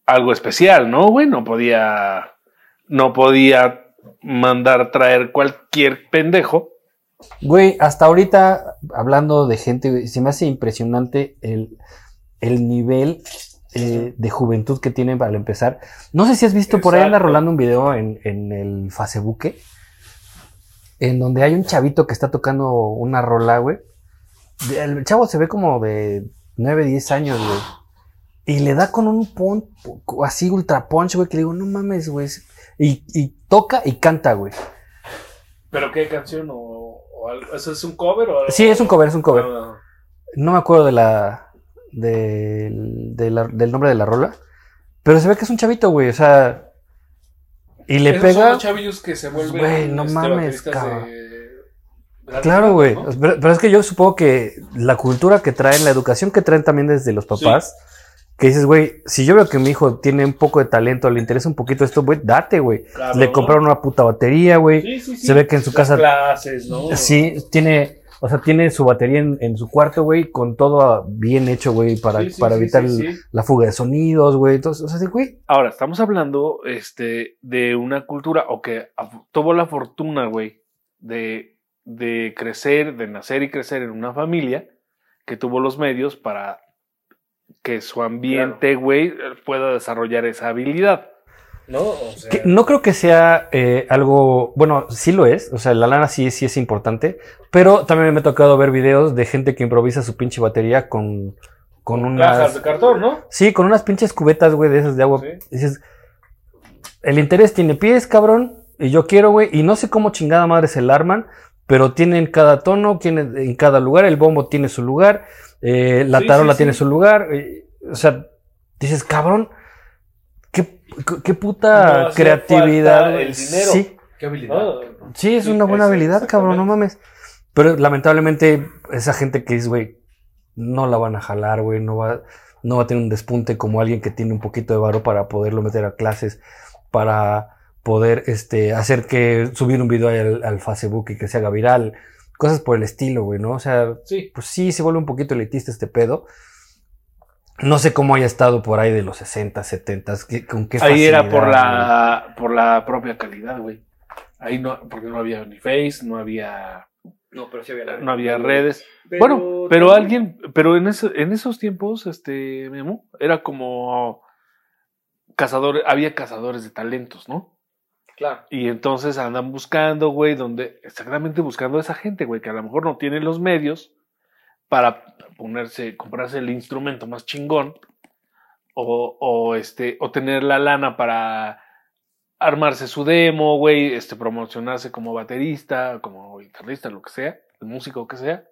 algo especial, ¿no? Güey, no podía, no podía mandar traer cualquier pendejo. Güey, hasta ahorita, hablando de gente, güey, se me hace impresionante el, el nivel eh, de juventud que tienen para empezar. No sé si has visto, por ahí anda rolando un video en, en el Facebook, en donde hay un chavito que está tocando una rola, güey. El chavo se ve como de 9, 10 años, güey. Y le da con un punch, así ultra punch, güey, que digo, no mames, güey. Y, y toca y canta, güey. ¿Pero qué canción o, o algo? ¿Eso es un cover o Sí, es un cover, es un cover. Ah, No me acuerdo de la, del- de la- del nombre de la rola. Pero se ve que es un chavito, güey. O sea. Y le esos son pega. los chavillos que se vuelven Güey, no este, mames, cabrón. Claro, güey. ¿no? Pero, pero es que yo supongo que la cultura que traen, la educación que traen también desde los papás. Que dices, güey, si yo veo que mi hijo tiene un poco de talento, le interesa un poquito esto, güey, date, güey. Claro, Le ¿no? compraron una puta batería, güey. Sí, sí, sí. Se ve que en su Las casa- clases, ¿no? Sí, tiene, o sea, tiene su batería en, en su cuarto, güey, con todo bien hecho, güey, para, Sí, sí, para sí, evitar sí, el- la fuga de sonidos, güey. Entonces, o sea, sí, güey, Ahora, estamos hablando este, de una cultura o que tuvo la fortuna, güey, de, de crecer, de nacer y crecer en una familia que tuvo los medios para que su ambiente, güey, pueda desarrollar esa habilidad. ¿No? O sea, que no creo que sea eh, algo, bueno, sí lo es, o sea, la lana sí, sí es importante, pero también me ha tocado ver videos de gente que improvisa su pinche batería con, con cajas de unas... cartón, ¿no? Sí, con unas pinches cubetas, güey, de esas de agua. Sí. Dices, el interés tiene pies, cabrón, y yo quiero, güey, y no sé cómo chingada madre se la arman, pero tienen cada tono, tiene en cada lugar, el bombo tiene su lugar, eh, la Sí, tarola sí, tiene sí. su lugar, eh, o sea, dices, cabrón, qué, qué puta No creatividad. el dinero. Sí, Qué habilidad. ¿no? sí, es Sí, una buena es- habilidad, cabrón, no mames. Pero lamentablemente, esa gente que dice, güey, no la van a jalar, güey, no va, no va a tener un despunte como alguien que tiene un poquito de varo para poderlo meter a clases, para poder este, hacer que subir un video ahí al, al Facebook y que se haga viral, cosas por el estilo, güey, ¿no? O sea, Sí. pues sí, se vuelve un poquito elitista este pedo. No sé cómo haya estado por ahí de los 60, 70, ¿qué- con qué Ahí era por la, por la propia calidad, güey. Ahí no, porque no había ni Face, no había, No, pero sí había no había redes. bueno, pero alguien, pero en, ese- en esos tiempos, este, Memo, era como cazadores, había cazadores de talentos, ¿no? Y entonces andan buscando, güey, donde, exactamente buscando a esa gente, güey, que a lo mejor no tiene los medios para ponerse, comprarse el instrumento más chingón o, o este, o tener la lana para armarse su demo, güey, este, promocionarse como baterista, como guitarrista, lo que sea, el músico que sea.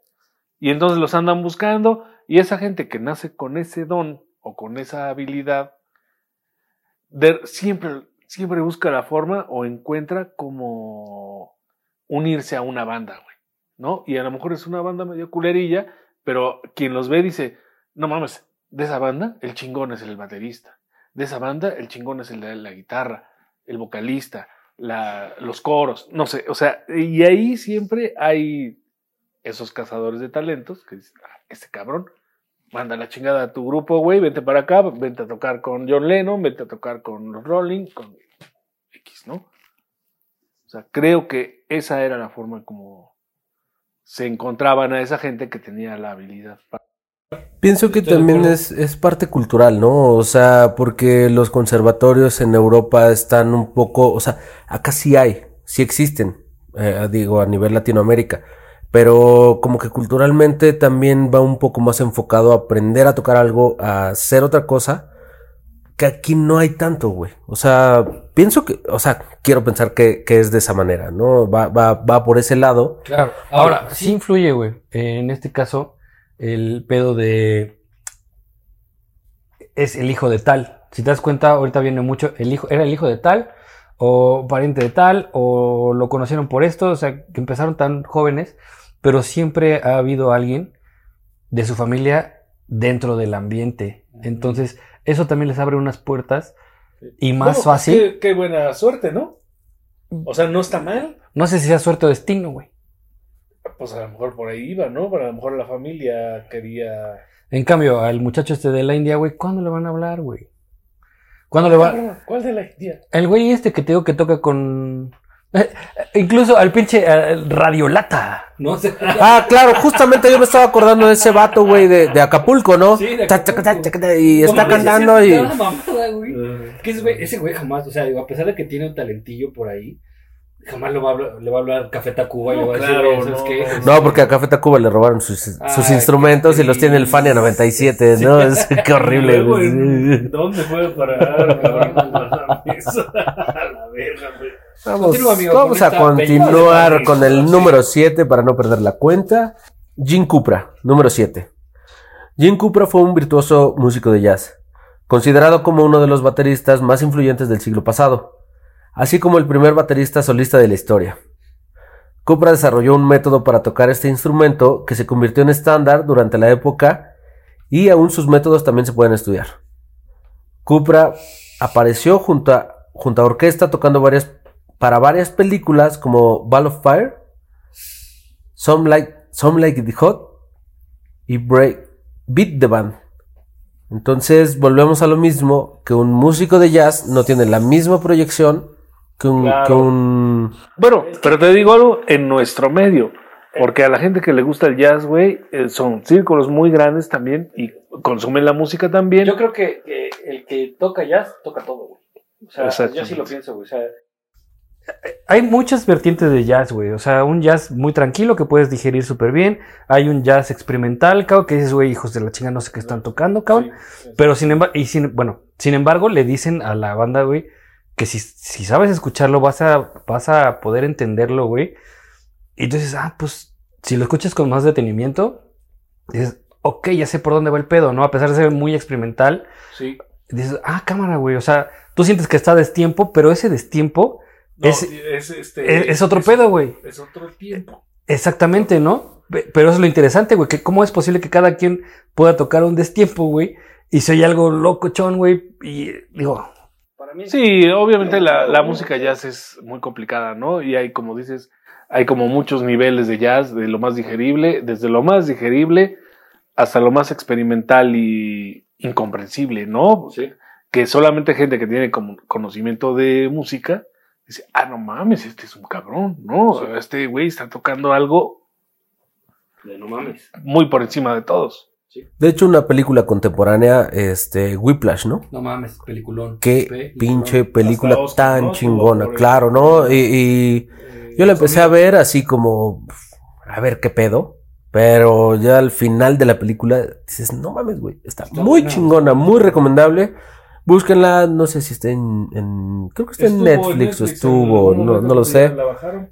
Y entonces los andan buscando y esa gente que nace con ese don o con esa habilidad, de- siempre, siempre busca la forma o encuentra como unirse a una banda, güey, ¿no? Y a lo mejor es una banda medio culerilla, pero quien los ve dice, no mames, de esa banda el chingón es el baterista, de esa banda el chingón es el de la guitarra, el vocalista, la, los coros, no sé, o sea, y ahí siempre hay esos cazadores de talentos que dicen, ah, este cabrón, manda la chingada a tu grupo, güey, vente para acá, vente a tocar con John Lennon, vente a tocar con los Rolling, con X, ¿no? O sea, creo que esa era la forma como se encontraban a esa gente que tenía la habilidad. para- Pienso que también es parte cultural, ¿no? O sea, porque los conservatorios en Europa están un poco, o sea, acá sí hay, sí existen, eh, digo, a nivel Latinoamérica, pero como que culturalmente también va un poco más enfocado a aprender a tocar algo, a hacer otra cosa, que aquí no hay tanto, güey. O sea, pienso que, o sea, quiero pensar que, que es de esa manera, ¿no? Va, va, va por ese lado. Claro. Ahora, sí influye, güey. En este caso, el pedo de. Es el hijo de tal. Si te das cuenta, ahorita viene mucho. El hijo, era el hijo de tal, o pariente de tal, o lo conocieron por esto. O sea, que empezaron tan jóvenes, pero siempre ha habido alguien de su familia dentro del ambiente. Entonces, eso también les abre unas puertas y más Bueno, fácil. Qué, qué buena suerte, ¿no? O sea, no está mal. No sé si sea suerte o destino, güey. Pues a lo mejor por ahí iba, ¿no? Pero a lo mejor la familia quería. En cambio, al muchacho este de la India, güey, ¿cuándo le van a hablar, güey? ¿Cuándo le va? ¿Cuál de la India? El güey este que te digo que toca con. eh, incluso al pinche eh, Radiolata. No sé. Ah, claro, justamente yo me estaba acordando de ese vato, güey, de, de Acapulco, ¿no? Sí, de Ta, ta, Acapulco. ta, ta, ta, Y está cantando y... es una mamada, güey. Que ese güey, ese güey jamás, o sea, digo, a pesar de que tiene un talentillo por ahí, jamás lo va a hablar- le va a hablar Café Tacuba y No, le va a claro, decir, ¿sabes no. qué? No, porque a Café Tacuba le robaron sus, sus Ay, instrumentos y los tiene el Fania 97, ¿no? Es, qué horrible, Luego, güey. ¿en- ¿Dónde fue parar? la verga, güey. Vamos, Continúa, amigo, vamos a continuar con el número 7 para no perder la cuenta. Jim Cupra, número 7. Jim Cupra fue un virtuoso músico de jazz, considerado como uno de los bateristas más influyentes del siglo pasado, así como el primer baterista solista de la historia. Cupra desarrolló un método para tocar este instrumento que se convirtió en estándar durante la época y aún sus métodos también se pueden estudiar. Cupra apareció junto a, junto a orquesta tocando varias, para varias películas como Ball of Fire, Some Like, Some Like It Hot y Break, Beat the Band. Entonces volvemos a lo mismo, que un músico de jazz no tiene la misma proyección que un... Claro. que un- Bueno, pero te digo algo en nuestro medio. Porque a la gente que le gusta el jazz, güey, eh, son círculos muy grandes también y consumen la música también. Yo creo que, el que toca jazz toca todo, güey. O sea, yo sí lo pienso, güey. O sea, hay muchas vertientes de jazz, güey. O sea, un jazz muy tranquilo que puedes digerir súper bien. Hay un jazz experimental, cabrón, que dices, güey, hijos de la chinga, no sé qué están tocando, cabrón. Pero sin embargo, y sin, bueno, sin embargo, le dicen a la banda, güey, que si, si sabes escucharlo, vas a, vas a poder entenderlo, güey. Y entonces, ah, pues, si lo escuchas con más detenimiento, dices, ok, ya sé por dónde va el pedo, ¿no? A pesar de ser muy experimental, Sí. dices, ah, cámara, güey. O sea, tú sientes que está a destiempo, pero ese destiempo No, es, es, este, es, es otro pedo, güey. Es otro tiempo. Exactamente, ¿no? Pe- Pero eso es lo interesante, güey, que cómo es posible que cada quien pueda tocar un destiempo, güey, y soy algo locochón, güey, y digo, Sí, obviamente la, la música jazz es muy complicada, ¿no? Y hay, como dices, hay como muchos niveles de jazz, de lo más digerible, desde lo más digerible hasta lo más experimental y, incomprensible, ¿no? Sí. Que solamente gente que tiene como conocimiento de música dice, ah, no mames, este es un cabrón, ¿no? Este güey está tocando algo De no mames. muy por encima de todos. De hecho, una película contemporánea, este, Whiplash, ¿no? No mames, peliculón. Qué Peliculón. pinche película Oscar, tan ¿no? chingona, claro, ¿no? Y, y yo la empecé a ver así como, a ver qué pedo. Pero ya al final de la película dices, no mames, güey, está, Está muy buena. chingona, muy recomendable. Búsquenla, no sé si está en, en- creo que está en Netflix, o estuvo, no, no lo sé.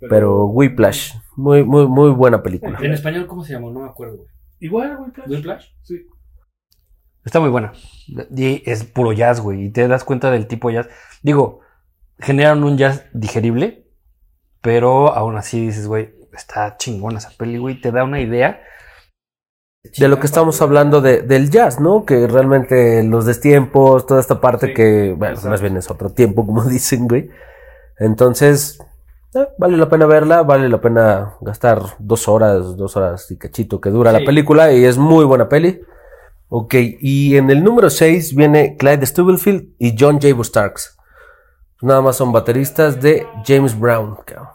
Pero Whiplash, muy, muy, muy buena película. En español, ¿cómo se llamó? No me acuerdo, güey. Igual, güey. Flash. ¿Whiplash? Sí. Está muy buena. Y es puro jazz, güey. Y te das cuenta del tipo jazz. Digo, generan un jazz digerible, pero aún así dices, güey, está chingona esa peli, güey. Te da una idea. de lo que estamos hablando de, del jazz, ¿no? Que realmente los destiempos, toda esta parte Sí, que, bueno, exacto. más bien es otro tiempo, como dicen, güey. Entonces, eh, vale la pena verla, vale la pena gastar dos horas, dos horas y cachito que dura Sí. la película y es muy buena peli. Ok, y en el número 6 viene Clyde Stubblefield y John J. Starks. Nada más son bateristas de James Brown, cabrón.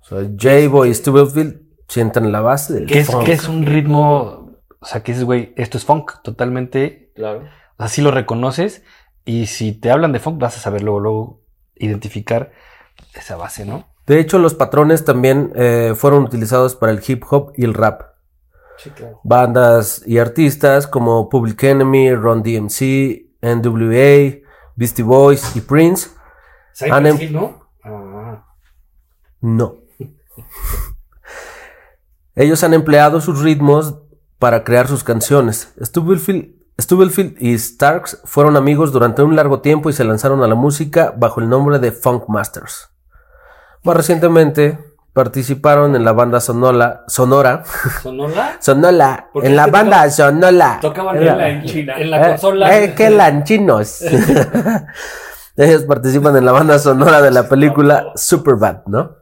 O sea, J. y Stubblefield sientan la base del Que es, funk. que es un ritmo. O sea, que dices, güey, esto es funk. Totalmente. Claro. Así lo reconoces. Y si te hablan de funk, vas a saber luego, luego identificar esa base, ¿no? De hecho, los patrones también eh, fueron utilizados para el hip hop y el rap. Sí, claro. Bandas y artistas como Public Enemy, Ron DMC, NWA, Beastie Boys y Prince. Han em- ¿no? Ah. No. Ellos han empleado sus ritmos para crear sus canciones. Stubblefield, Stubblefield y Starks fueron amigos durante un largo tiempo y se lanzaron a la música bajo el nombre de Funk Masters. Más recientemente participaron en la banda Sonola, Sonora, ¿Sonora? Sonola, ¿Por qué en la banda Sonola. Tocaban en la, en China. en la Eh, consola. eh, qué lanchinos. Ellos participan en la banda sonora de la película Superbad, ¿no?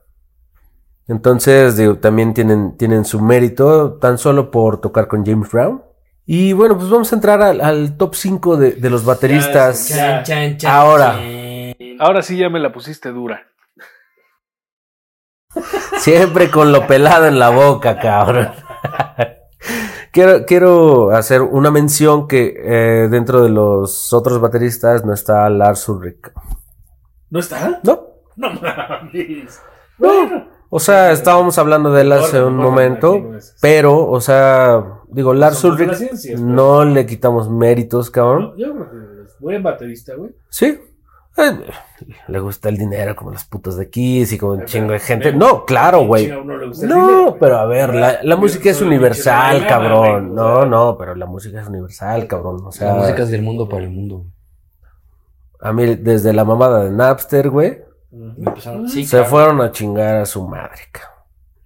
Entonces, digo, también tienen, tienen su mérito tan solo por tocar con James Brown. Y bueno, pues vamos a entrar al, al top 5 de, de los bateristas. Ahora. Ahora sí ya me la pusiste dura. Siempre con lo pelado en la boca, cabrón. quiero, quiero hacer una mención que eh, dentro de los otros bateristas no está Lars Ulrich. ¿No está? ¿No? No mames. No. O sea, estábamos hablando de él hace un momento, pero, o sea, digo, Lars Ulrich no le quitamos méritos, cabrón. Yo creo que es buen baterista, güey. Sí. Eh, le gusta el dinero como los putos de Kiss y como un chingo de gente. No, claro, güey. No, pero a ver, la, la música es universal, cabrón. No, no, pero la música es universal, cabrón. O La sea, música es del mundo para el mundo. a mí desde la mamada de Napster, güey, sí, se claro. fueron a chingar a su madre, cabrón.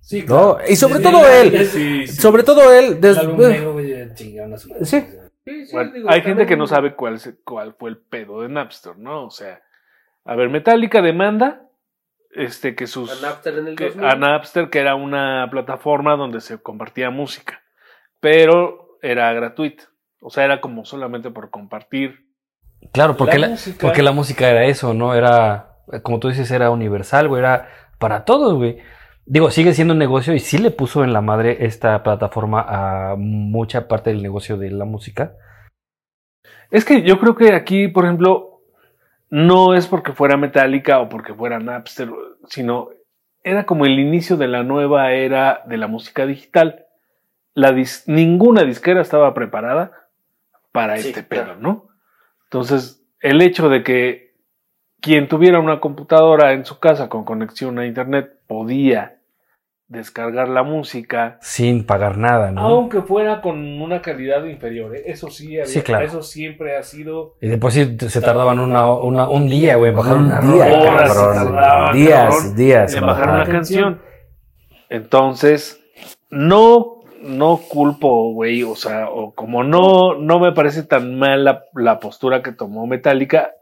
Sí, No, claro. y sobre Sí, todo él. sí, sí. Sobre todo él, El des- álbum negro, güey, chingaron a su madre. Sí. Sí, sí, Bueno, digo, hay gente que no sabe cuál, se- cuál fue el pedo de Napster, ¿no? O sea, a ver, Metallica demanda este, que sus... que- a Napster, que era una plataforma donde se compartía música, pero era gratuita. O sea, era como solamente por compartir. Claro, porque La la, música- porque la música era eso, ¿no? Era, como tú dices, era universal, güey, era para todos, güey. Digo, sigue siendo un negocio y sí le puso en la madre esta plataforma a mucha parte del negocio de la música. Es que yo creo que aquí, por ejemplo, no es porque fuera Metallica o porque fuera Napster, sino era como el inicio de la nueva era de la música digital. La dis- ninguna disquera estaba preparada para Sí, este claro. pedo, ¿no? Entonces, el hecho de que quien tuviera una computadora en su casa con conexión a internet podía descargar la música Sin pagar nada, ¿no? Aunque fuera con una calidad inferior, ¿eh? eso sí, había- Sí, claro. eso siempre ha sido. Y después sí se tardaban una, una- un día, güey, en bajar Un una día, rola. Horas cabrón. se tardaban, días, cabrón, días. en bajar una canción. Entonces, no, no culpo, güey, o sea, o como no, no me parece tan mal la, la postura que tomó Metallica,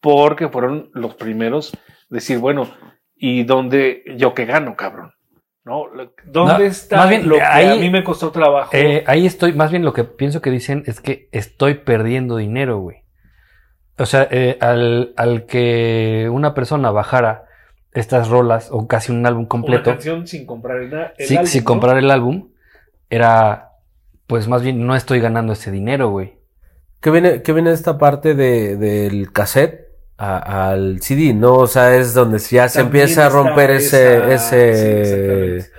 porque fueron los primeros decir, bueno, ¿y dónde yo qué gano, cabrón? ¿No? ¿Dónde No, está más bien, lo que a mí me costó trabajo? Eh, ahí estoy, más bien lo que pienso que dicen es que estoy perdiendo dinero, güey. O sea, eh, al, al que una persona bajara estas rolas o casi un álbum Una completo, canción sin comprar el, el si, álbum, si ¿no? comprar el álbum, era, pues más bien no estoy ganando ese dinero, güey. Que viene, que viene esta parte de, del cassette a- al CD, ¿no? O sea, es donde ya se También empieza a romper ese, esa- sí, ese,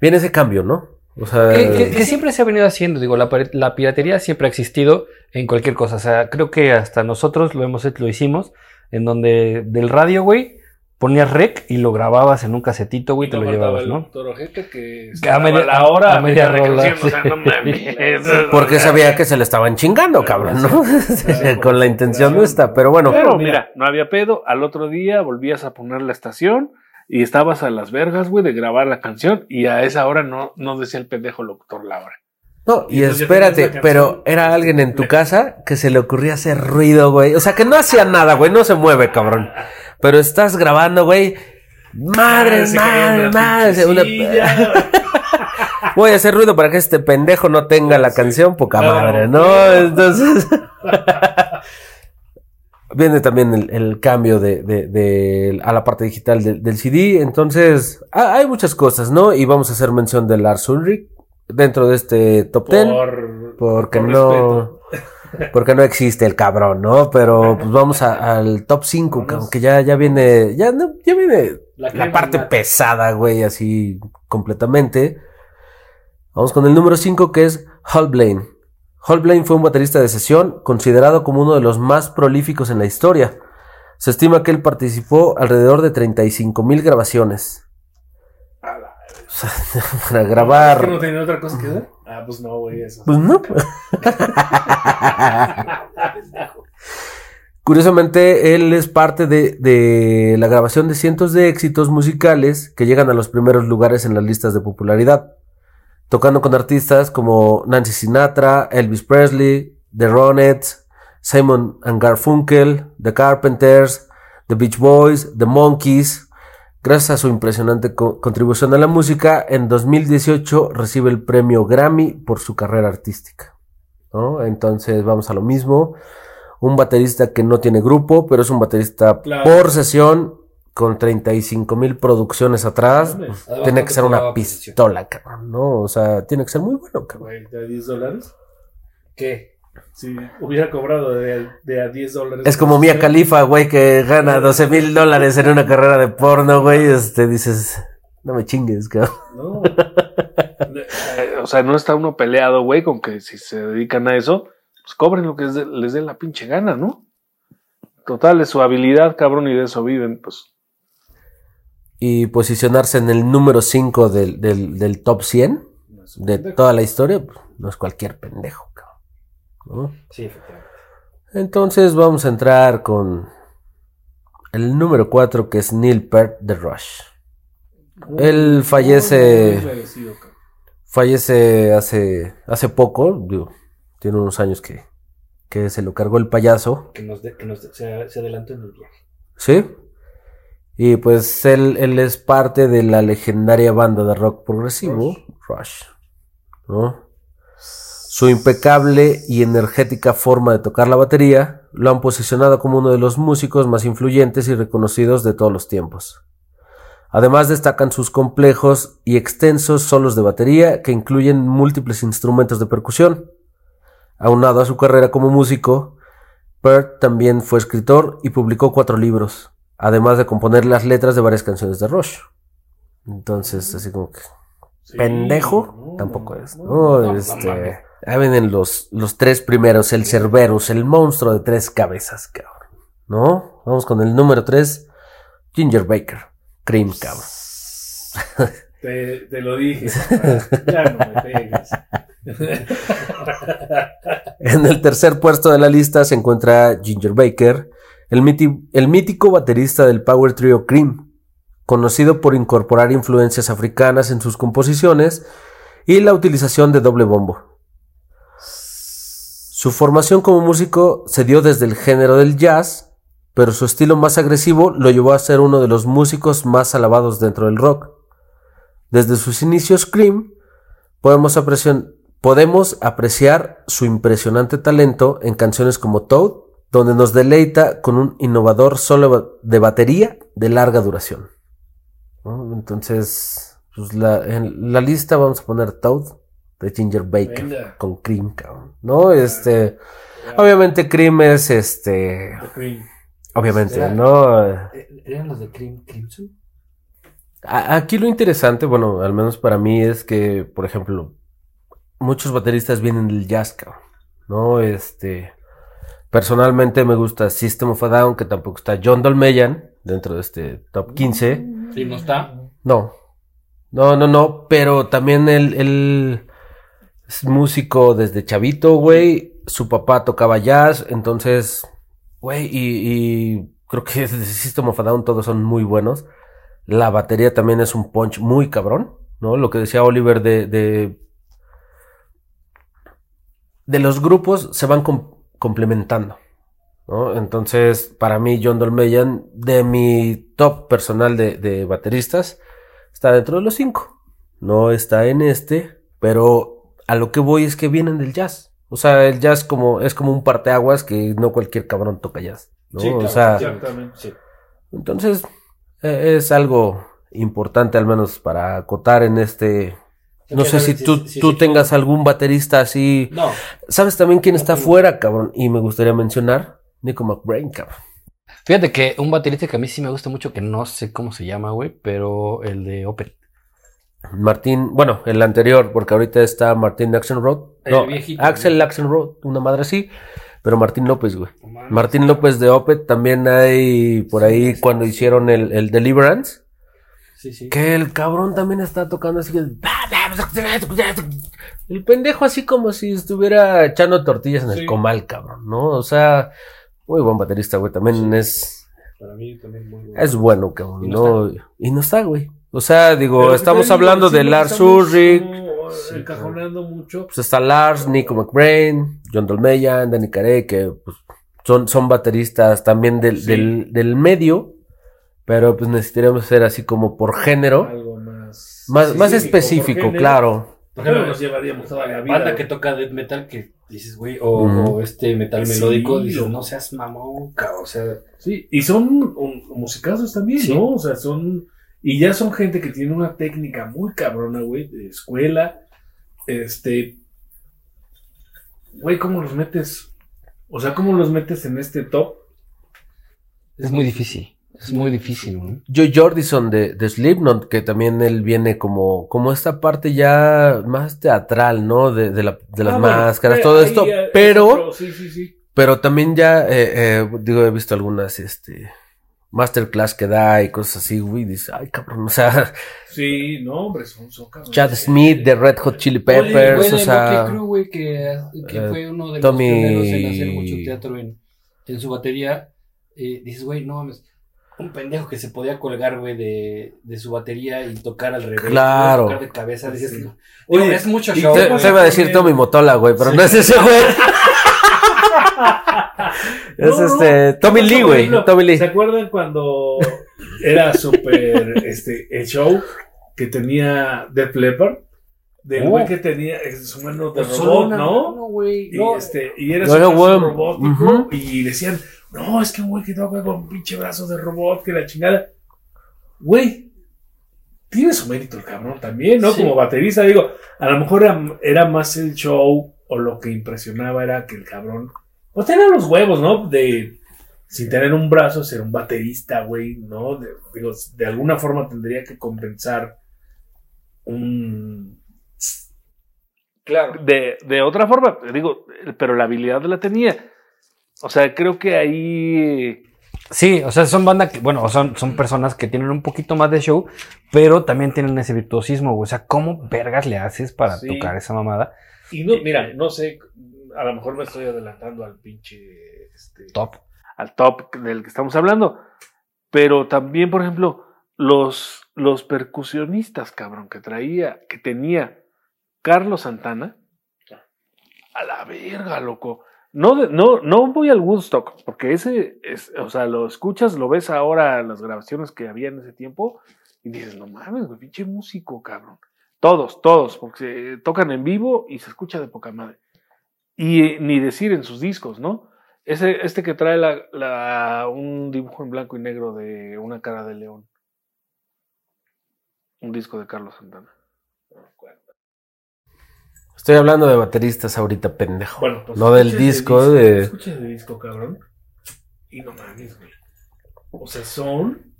viene ese cambio, ¿no? O sea, Que, que- que siempre se ha venido haciendo, digo, la, la piratería siempre ha existido en cualquier cosa. O sea, creo que hasta nosotros lo hemos hecho, lo hicimos, en donde del radio, güey, ponías rec y lo grababas en un casetito, güey, y te lo llevabas, el ¿no? que a media- la hora a media rola, o sea, no mames. porque sabía que se le estaban chingando, cabrón, ¿no? Con la intención no está, pero bueno. Pero mira, no había pedo. Al otro día volvías a poner la estación y estabas a las vergas, güey, de grabar la canción. Y a esa hora no, no decía el pendejo locutor la hora. No, y espérate, pero era alguien en tu casa que se le ocurría hacer ruido, güey. O sea, que no hacía nada, güey, no se mueve, cabrón. Pero estás grabando, güey. Madre, Ah, madre, madre. una-. Voy a hacer ruido para que este pendejo no tenga la Sí. canción, poca Claro. madre, ¿no? Entonces. Viene también el, el cambio de, de- de- a la parte digital del- del CD. Entonces, ha- hay muchas cosas, ¿no? Y vamos a hacer mención de Lars Ulrich dentro de este top 10. Por, Porque por no. Porque no existe el cabrón, ¿no? Pero pues vamos a- al top 5, Vamos. que ya, ya viene. Ya, no- ya viene La parte pesada, güey, así completamente. Vamos con el número 5 que es Hal Blaine. Hal Blaine fue un baterista de sesión considerado como uno de los más prolíficos en la historia. Se estima que él participó alrededor de 35 mil grabaciones. Para ¿Es grabar. que no tenía otra cosa que hacer? Ah, pues no, güey, eso. Pues no. Curiosamente, él es parte de, de la grabación de cientos de éxitos musicales que llegan a los primeros lugares en las listas de popularidad, tocando con artistas como Nancy Sinatra, Elvis Presley, The Ronettes, Simon and Garfunkel, The Carpenters, The Beach Boys, The Monkeys. Gracias a su impresionante co- contribución a la música, en 2018 recibe el premio Grammy por su carrera artística. ¿no? Entonces vamos a lo mismo. Un baterista que no tiene grupo, pero es un baterista Claro. por sesión con 35 mil producciones atrás. Pues, tiene que ser una pistola, cabrón, ¿no? O sea, tiene que ser muy bueno, cabrón. ¿de a 10 dólares? ¿Qué? Si hubiera cobrado de, de a 10 dólares. Es como Mia Khalifa, güey, que gana 12 mil dólares en una carrera de porno, güey. Este, dices, no me chingues, cabrón. No. Eh, o sea, no está uno peleado, güey, con que si se dedican a eso, pues cobren lo que les dé- la pinche gana, ¿no? Total, es su habilidad, cabrón, y de eso viven, pues. Y posicionarse en el número 5 del, del, del top 100 no es un de toda la historia, pues, no es cualquier pendejo. ¿No? Sí, efectivamente. Entonces vamos a entrar con el número 4 que es Neil Peart de Rush. Él fallece-. Fallece hace, hace poco, digo, tiene unos años que, que se lo cargó el payaso, Que, nos de- que nos de- se, se adelantó en el viaje. ¿sí? Y pues él, él es parte de la legendaria banda de rock progresivo, Rush, ¿no? Su impecable y energética forma de tocar la batería lo han posicionado como uno de los músicos más influyentes y reconocidos de todos los tiempos. Además destacan sus complejos y extensos solos de batería que incluyen múltiples instrumentos de percusión. Aunado a su carrera como músico, Peart también fue escritor y publicó cuatro libros, además de componer las letras de varias canciones de Rush. Entonces, así como que Sí, pendejo no, tampoco es. no, No, este. Ahí vienen los, los tres primeros, el Cerberus, el monstruo de tres cabezas, cabrón. ¿No? Vamos con el número tres, Ginger Baker, Cream, cabrón. Te, te lo dije, papá. Ya no me pegas. En el tercer puesto de la lista se encuentra Ginger Baker, el mítico baterista del power trio Cream, conocido por incorporar influencias africanas en sus composiciones y la utilización de doble bombo. Su formación como músico se dio desde el género del jazz, pero su estilo más agresivo lo llevó a ser uno de los músicos más alabados dentro del rock. Desde sus inicios Cream, podemos apreciar, su impresionante talento en canciones como Toad, donde nos deleita con un innovador solo de batería de larga duración. Entonces, pues en la lista vamos a poner Toad de Ginger Baker Venga. con Cream, cabrón. ¿No? Este, obviamente Cream es este, obviamente. ¿no? ¿Eran los de Crim Crimson? A- Aquí lo interesante, bueno, al menos para mí es que, por ejemplo, muchos bateristas vienen del jazz, cabrón, ¿no? Este, personalmente me gusta System of a Down, que tampoco está John Dolmayan dentro de este top 15. Sí, no está. No, no, no, no, pero también él, él es músico desde chavito, güey. Su papá tocaba jazz, entonces, güey, y, creo que desde System of a Down todos son muy buenos. La batería también es un punch muy cabrón, ¿no? Lo que decía Oliver de, de, los grupos se van com- complementando, ¿no? Entonces, para mí, John Dolmayan, de mi top personal de bateristas, está dentro de los cinco. No está en este, pero a lo que voy es que vienen del jazz. O sea, el jazz como, es como un parteaguas que no cualquier cabrón toca jazz. ¿no? Sí, o claro, sea, exactamente. Sí. entonces, eh, es algo importante al menos para acotar en este... No sé si tú, tú tengas algún baterista así. No. ¿Sabes también quién está fuera, cabrón? Y me gustaría mencionar Nico McBrain, cabrón. Fíjate que un baterista que a mí sí me gusta mucho, que no sé cómo se llama, güey, pero el de Opeth. Martín, bueno, el anterior, porque ahorita está Martín Axelrod. El No, viejito, Axel Axelrod, una madre así. Pero Martín López, güey. Martín López de Opet también hay por ahí cuando hicieron el, el Deliverance. Sí, sí. Que el cabrón también está tocando así. que- El pendejo así como si estuviera echando tortillas en el comal, cabrón, ¿no? O sea, muy buen baterista, güey. También es, Para mí también muy bueno. es bueno, cabrón, Y no ¿no? Y no está, güey. O sea, digo, Pero estamos hablando sí de Lars estamos Ulrich. como encajonando mucho. Pues está Lars, Nico McBrain, John Dolmeyan, Danny Carey, que pues, son, son bateristas también del, Sí. del, del medio, pero pues necesitaríamos ser así como por género, Algo más. más, específico, claro. Por ejemplo, nos llevaríamos toda la vida. banda que toca death metal que dices, güey, o, este metal Sí, melódico, dices, no seas mamón, cabrón, o sea, Sí, y son um, musicazos también, Sí. ¿no? O sea, son. Y ya son gente que tiene una técnica muy cabrona, güey, de escuela. Este. Güey, ¿cómo los metes? O sea, ¿cómo los metes en este top? es muy difícil, es muy difícil, ¿no? Joe Jordison de, de Slipknot, que también él viene como, como esta parte ya más teatral, ¿no? De, de, la- de las Ah, máscaras, eh, todo ahí, esto, es pero... otro, Sí, sí, sí. Pero también ya, eh, eh, digo, he visto algunas, este, masterclass que da y cosas así, güey, dice, ay, cabrón, o sea, Sí, no, hombre, son, son cabrones. Chad Smith de Red Hot Chili Oye, güey, Peppers, o sea, Crue, güey, que, que eh, fue uno de Tommy- los pioneros en hacer mucho teatro en, en su batería, eh, dices, güey, no mames, un pendejo que se podía colgar, güey, de, de su batería y tocar al revés, Claro. tocar de cabeza, dices, Sí. Oye, es mucho show, te- se, iba a decir Tommy Motola, güey, pero no es ese, güey. es No, no, este, Tommy no, Lee, por güey, Tommy Lee. ¿Se acuerdan cuando era súper este, el show que tenía Def Leppard? Del Oh. güey que tenía su mano de Pues robot, una ¿no? güey, Y, este, y era su robótico. Y decían, no, es que un güey que toca con un pinche brazo de robot, que la chingada. Güey, tiene su mérito el cabrón también, ¿no? Sí. Como baterista, digo, a lo mejor era, era más el show o lo que impresionaba era que el cabrón, pues tenía los huevos, ¿no? De, sin tener un brazo, ser un baterista, güey, ¿no? De, digo, de alguna forma tendría que compensar un... Claro. De, de otra forma, digo, pero la habilidad la tenía. O sea, creo que ahí. Sí, o sea, son bandas que, bueno, son, son personas que tienen un poquito más de show, pero también tienen ese virtuosismo, güey. O sea, ¿cómo vergas le haces para Sí. tocar esa mamada? Y no, mira, no sé, a lo mejor me estoy adelantando al pinche... Este, Top. al top del que estamos hablando. Pero también, por ejemplo, los, los percusionistas, cabrón, que traía, que tenía Carlos Santana. A la verga, loco. No, de- no, no voy al Woodstock, porque ese, es, o sea, lo escuchas, lo ves ahora, las grabaciones que había en ese tiempo, Y dices, no mames, güey, pinche músico, cabrón. Todos, todos, porque se tocan en vivo y se escucha de poca madre. Y eh, ni decir en sus discos, ¿no? Ese, este que trae la, la- un dibujo en blanco y negro de una cara de león. Un disco de Carlos Santana. Estoy hablando de bateristas ahorita, pendejo. Bueno, pues no del disco de... Escucha ese disco, cabrón. Y no mames, güey. O sea, son.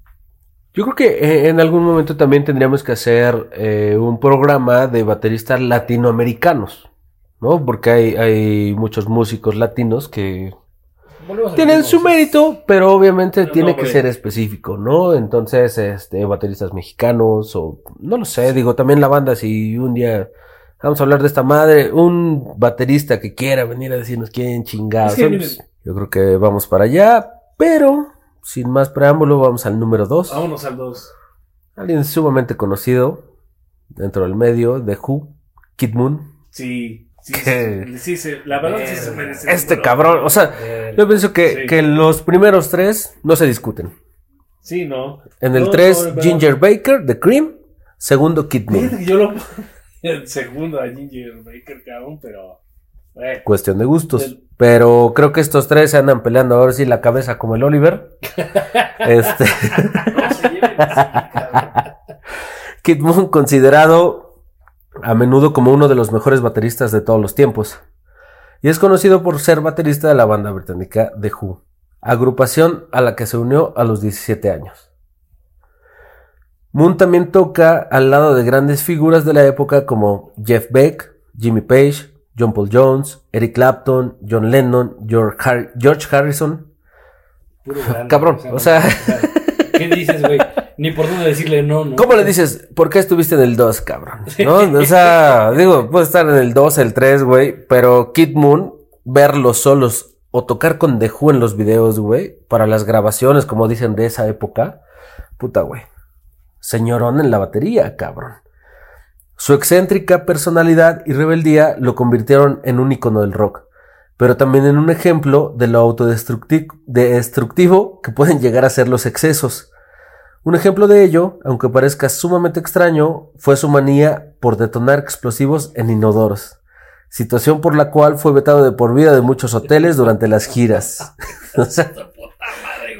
Yo creo que eh, en algún momento también tendríamos que hacer eh, un programa de bateristas latinoamericanos, ¿no? Porque hay, hay muchos músicos latinos que tienen su mérito, pero obviamente tiene que ser específico, ¿no? Entonces, este, bateristas mexicanos o no lo sé, digo, también la banda, si un día vamos a hablar de esta madre, un baterista que quiera venir a decirnos quién chingados, Es que yo creo que vamos para allá, pero sin más preámbulo, vamos al número 2. Vámonos al 2. Alguien sumamente conocido dentro del medio, de Who, Kid Moon. Sí, sí, sí, la verdad sí se merece. Este cabrón, o sea, yo pienso que, Sí. que los primeros tres no se discuten. Sí, no. En el No, 3, no. Ginger Baker, The Cream. Segundo, Kid yo lo el segundo a Ginger Baker, cabrón, pero. eh, Cuestión de gustos. El- Pero creo que estos tres se andan peleando ahora sí la cabeza como el Oliver. este, no se lleven así, cabrón. Kid Moon considerado a menudo como uno de los mejores bateristas de todos los tiempos. Y es conocido por ser baterista de la banda británica The Who, agrupación a la que se unió a los 17 años. Moon también toca al lado de grandes figuras de la época como Jeff Beck, Jimmy Page, John Paul Jones, Eric Clapton, John Lennon, George, Har- George Harrison. Puro grande, Cabrón, o sea- ¿Qué dices, güey? Ni por dónde decirle no, ¿no? ¿Cómo le dices? ¿Por qué estuviste en el 2, cabrón? ¿No? O sea, digo, puede estar en el 2, el 3, güey, pero Kid Moon, verlos solos o tocar con The Who en los videos, güey, para las grabaciones, como dicen de esa época, puta, güey. Señorón en la batería, cabrón. Su excéntrica personalidad y rebeldía lo convirtieron en un icono del rock, pero también en un ejemplo de lo autodestructi- destructivo que pueden llegar a ser los excesos. Un ejemplo de ello, aunque parezca sumamente extraño, fue su manía por detonar explosivos en inodoros, situación por la cual fue vetado de por vida de muchos hoteles durante las giras. O sea,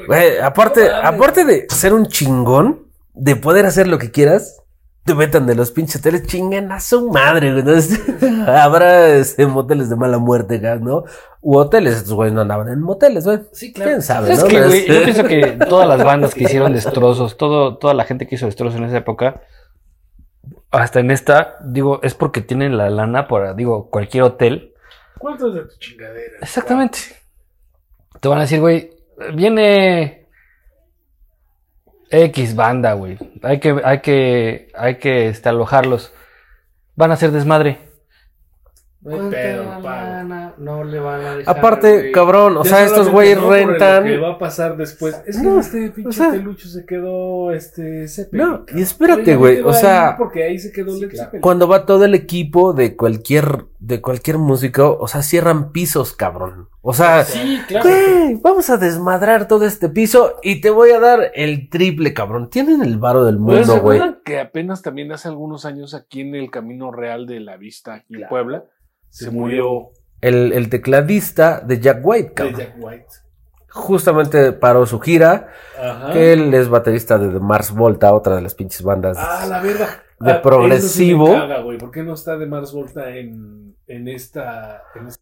güey, aparte, aparte de ser un chingón, de poder hacer lo que quieras, te vetan de los pinches hoteles, chingan a su madre, güey. Entonces, habrá este, moteles de mala muerte, güey, ¿no? U hoteles, estos güeyes no andaban en moteles, güey. Sí, claro. ¿Quién sabe, Es no? que, güey, Este- yo pienso que todas las bandas que hicieron destrozos, todo, toda la gente que hizo destrozos en esa época, hasta en esta, digo, es porque tienen la lana para, digo, cualquier hotel. ¿Cuánto es de tu chingadera? Exactamente. Te van a decir, güey, viene X banda, güey. Hay que, hay que, hay que este, alojarlos. Van a hacer desmadre. No hay pedo, pago. No le van a dejar, Aparte, güey. cabrón, o Ya sea, estos güeyes no por lo rentan. que va a pasar después? Es que No, este pinche o sea- pelucho se quedó este Zeppelin, No, y espérate, güey, ¿qué o sea, ir? porque ahí se quedó Led Zeppelin. Cuando va todo el equipo de cualquier, de cualquier músico, o sea, cierran pisos, cabrón. O sea, Sí, claro. güey, vamos a desmadrar todo este piso y te voy a dar el triple, cabrón. Tienen el varo del mundo, ¿se güey. acuerdan que apenas también hace algunos años aquí en el Camino Real de la Vista, aquí en Claro. Puebla, se, murió. El, el tecladista de Jack White, De cabrón. Jack White. Justamente paró su gira, Ajá. que él es baterista de The Mars Volta, otra de las pinches bandas. Ah, la verdad. De Ah, progresivo. eso sí me caga, güey. ¿Por qué no está de Mars Volta en, en esta. En esta-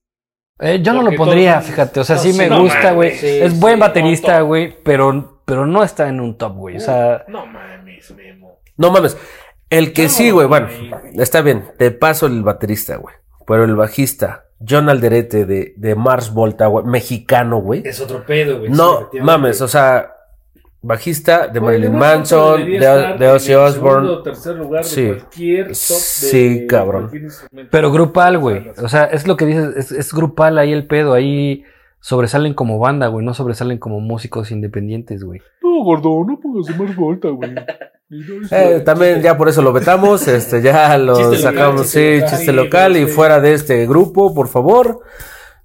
Eh, yo no lo pondría, todos- fíjate. O sea, no, sí sí, me no gusta, güey. sí, es sí, buen baterista, güey, pero, pero no está en un top, güey. O sea, No mames, Memo. No mames. El que No, sí, güey, bueno, está bien, te paso el baterista, güey. Pero el bajista, John Alderete de, de Mars Volta, güey, mexicano, güey. es otro pedo, güey. No mames, o sea, bajista de Marilyn Manson, de, de Ozzy en el Osbourne. segundo o tercer lugar de Sí. cualquier top de Sí, cabrón. cualquier. Pero grupal, güey. O sea, es lo que dices, es, es grupal ahí el pedo. Ahí sobresalen como banda, güey. No sobresalen como músicos independientes, güey. No, gordo, no pongas de más vuelta, güey. Eh, también ya por eso lo vetamos, este, ya lo Chiste sacamos, sí, chiste local y sí. fuera de este grupo, por favor.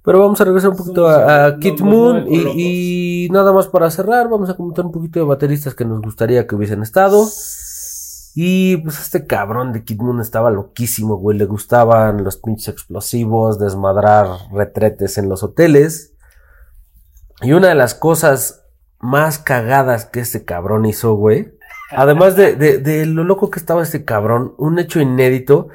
Pero vamos a regresar un poquito a, Kid Moon y, y nada más para cerrar, vamos a comentar un poquito de bateristas que nos gustaría que hubiesen estado. Y pues este cabrón de Kid Moon estaba loquísimo, güey. Le gustaban los pinches explosivos, desmadrar retretes en los hoteles. Y una de las cosas más cagadas que este cabrón hizo, güey. Además de, de- de lo loco que estaba este cabrón, un hecho inédito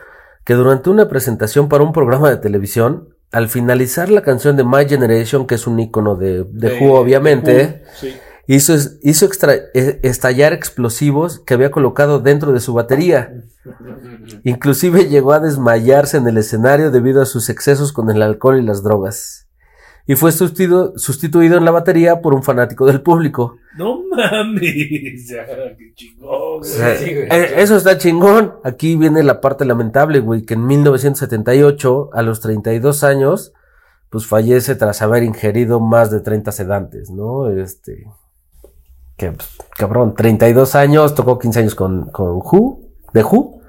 que durante una presentación para un programa de televisión, al finalizar la canción de My Generation, que es un icono de, de Who, obviamente, de Who, sí. hizo, hizo extra- eh, estallar explosivos que había colocado dentro de su batería. Inclusive llegó a desmayarse en el escenario debido a sus excesos con el alcohol y las drogas. Y fue sustituido, sustituido en la batería por un fanático del público. No mames. ya, qué chingón. O sea, Sí, güey. eh, eso está chingón. Aquí viene la parte lamentable, güey, que en 1978, a los 32 años, pues fallece tras haber ingerido más de 30 sedantes, ¿no? Este. Que, pues, cabrón, 32 años, tocó 15 años con, con Who, de Who,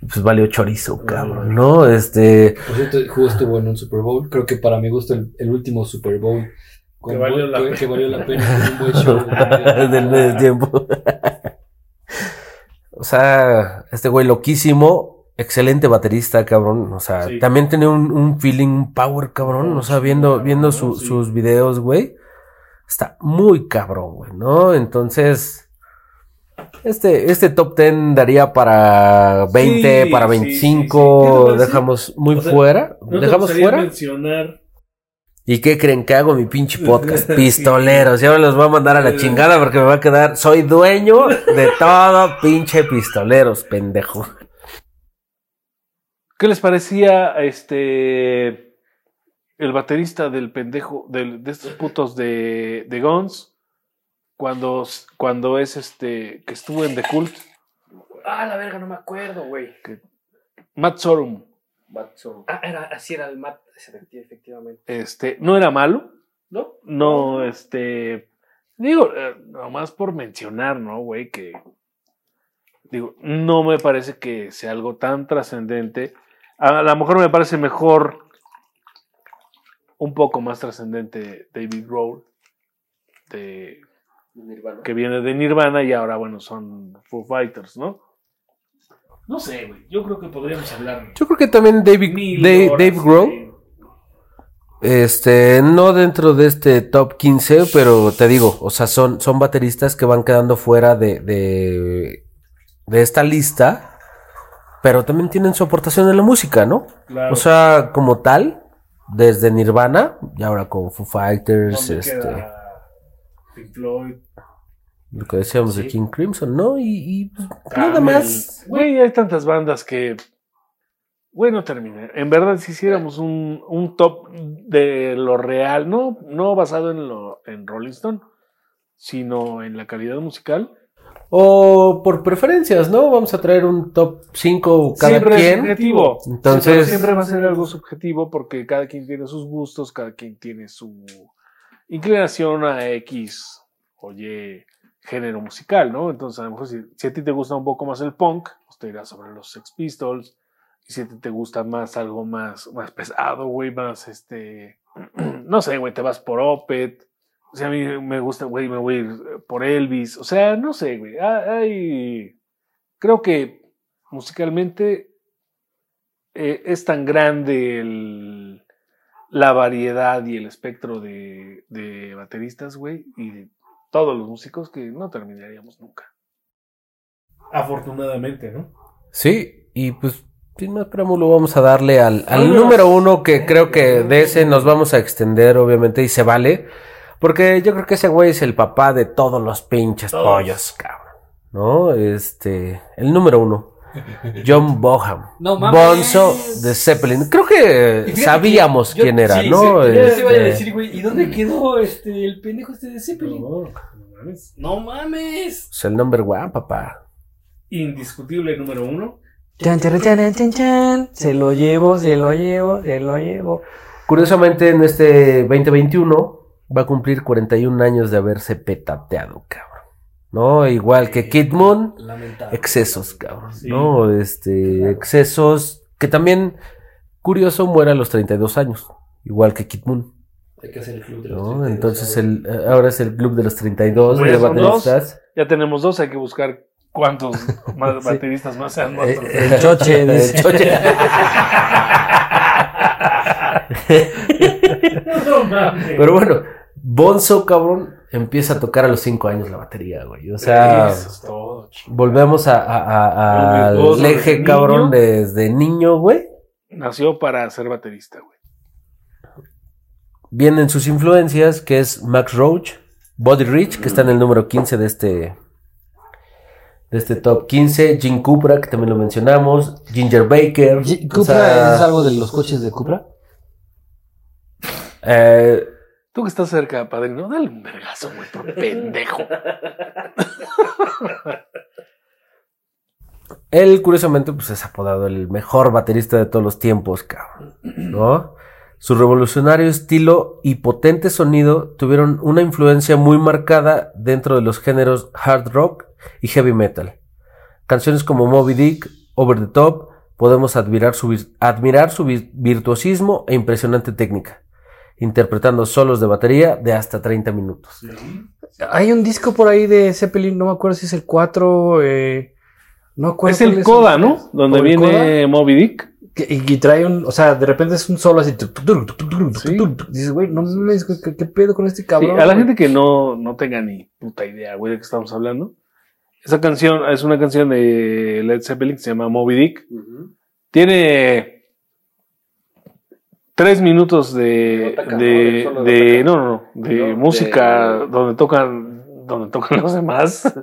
pues valió chorizo, cabrón, ¿no? Este. Por cierto, Who estuvo en un Super Bowl. Creo que para mi gusto el, el último Super Bowl. Que valió la que- pena. que valió la pena. con un buen show. del medio tiempo. o sea, este güey loquísimo, excelente baterista, cabrón. O sea, Sí. también tenía un, un feeling, un power, cabrón. O sea, viendo, viendo su- Sí. sus videos, güey. Está muy cabrón, güey, ¿no? Entonces, este, este top 10 daría para 20, Sí, para sí, sí, 25. sí. ¿Qué te parece? Dejamos muy O sea, fuera. ¿No te Dejamos fuera. mencionar ¿Y qué creen que hago mi pinche podcast? Pistoleros. Y ahora los voy a mandar a la chingada porque me va a quedar. Soy dueño de todo pinche pistoleros, pendejo. ¿Qué les parecía este el baterista del pendejo del- de estos putos de, de Guns cuando, cuando es este que estuvo en The Cult? Ah, la verga, no me acuerdo, güey. Matt Sorum. Ah, era, así era el Matt, efecti- efectivamente. Este, no era malo, ¿No? no, este, digo, eh, nomás por mencionar, ¿no, güey? Que, digo, no me parece que sea algo tan trascendente. A lo mejor me parece mejor, un poco más trascendente David Grohl, de, que viene de Nirvana y ahora, bueno, son Foo Fighters, ¿no? No sé, güey. Yo creo que podríamos hablar. Yo creo que también David, Dave, Dave Grohl, de- este, no dentro de este top 15, pero te digo, o sea, son, son bateristas que van quedando fuera de, de, de esta lista, pero también tienen su aportación en la música, ¿no? Claro. O sea, como tal, desde Nirvana, y ahora con Foo Fighters, ¿Dónde este, queda Pink Floyd? lo que decíamos de. King Crimson, ¿no? Y, y, pues, nada Camel. más. Güey, hay tantas bandas que. Güey, no terminé. En verdad, si hiciéramos un, un top de lo real, no, no basado en lo en Rolling Stone, sino en la calidad musical. O por preferencias, ¿no? Vamos a traer un top 5 cada siempre es quien. subjetivo. Entonces- siempre va a ser algo subjetivo porque cada quien tiene sus gustos, cada quien tiene su inclinación a X o Y género musical, ¿no? Entonces, a lo mejor si, si a ti te gusta un poco más el punk, pues te irás sobre los Sex Pistols. Y si a ti te gusta más algo más, más pesado, güey, más este. No sé, güey, te vas por Opet. O sea, a mí me gusta, güey, me voy a ir por Elvis. O sea, no sé, güey. ah, Hay. Creo que musicalmente eh, es tan grande el- la variedad y el espectro de, de bateristas, güey, y de todos los músicos que no terminaríamos nunca. Afortunadamente, ¿no? Sí, y pues sin más preámbulo vamos a darle al, al número uno que creo que de ese nos vamos a extender obviamente y se vale. Porque yo creo que ese güey es el papá de todos los pinches Todos. pollos, cabrón. ¿No? Este, el número uno. John Boham. No mames. Bonzo de Zeppelin. Creo que fíjate sabíamos que yo- quién era, sí, ¿no? sí, Este, iba a decir, güey, ¿y dónde quedó este, el pendejo este de Zeppelin? No, no mames. No mames. es el number one, papá. Indiscutible número uno. Chan, chan, chan, chan, chan. Se lo llevo, se lo llevo, se lo llevo. Curiosamente, en este 2021 va a cumplir 41 años de haberse petateado, cabrón. ¿No? Igual que Kid Moon, Lamentable. excesos, cabrón. Sí. ¿No? Este, excesos que también, curioso, muere a los 32 años. Igual que Kid Moon, Hay que hacer el club de los ¿no? 32, Entonces, ahora. el, eh, ahora es el club de los 32 Pues de bateristas. Ya tenemos dos, hay que buscar cuántos más bateristas más se han muerto. Eh, el choche, El choche. Pero bueno, Bonzo, cabrón, empieza a tocar a los 5 años la batería, güey. O sea, Eso es todo, chico. volvemos a, a- a- a- El al eje, desde cabrón, niño. desde niño, güey. Nació para ser baterista, güey. Vienen sus influencias, que es Max Roach, Buddy Rich, que está en el número 15 de este, de este top 15, Jim Cupra, que también lo mencionamos, Ginger Baker. G- o ¿Cupra sea, es algo de los coches de Cupra? eh, Tú que estás cerca, padrino, dale un vergazo, güey, por pendejo. Él, curiosamente, pues es apodado el mejor baterista de todos los tiempos, cabrón. ¿No? Su revolucionario estilo y potente sonido tuvieron una influencia muy marcada dentro de los géneros hard rock y heavy metal. Canciones como Moby Dick, Over the Top, podemos admirar su, admirar su vir- virtuosismo e impresionante técnica, interpretando solos de batería de hasta 30 minutos. Hay un disco por ahí de Zeppelin, no me acuerdo si es el 4. Eh, no me acuerdo Es el Coda, ¿no? Donde ¿O el viene Moby Dick. Que- Y, y trae un, o sea, de repente es un solo así. tuc, tuc, tuc, tuc, tuc, tuc, Sí. Dices, güey, no mames, ¿qué, qué pedo con este Sí, cabrón? a la güey? gente que no, no tenga ni puta idea, güey, de qué estamos hablando. Esa canción es una canción de Led Zeppelin que se llama Moby Dick. Tiene tres minutos de, de, solo de- de no, no, no, de No, música de- donde tocan, donde tocan los demás.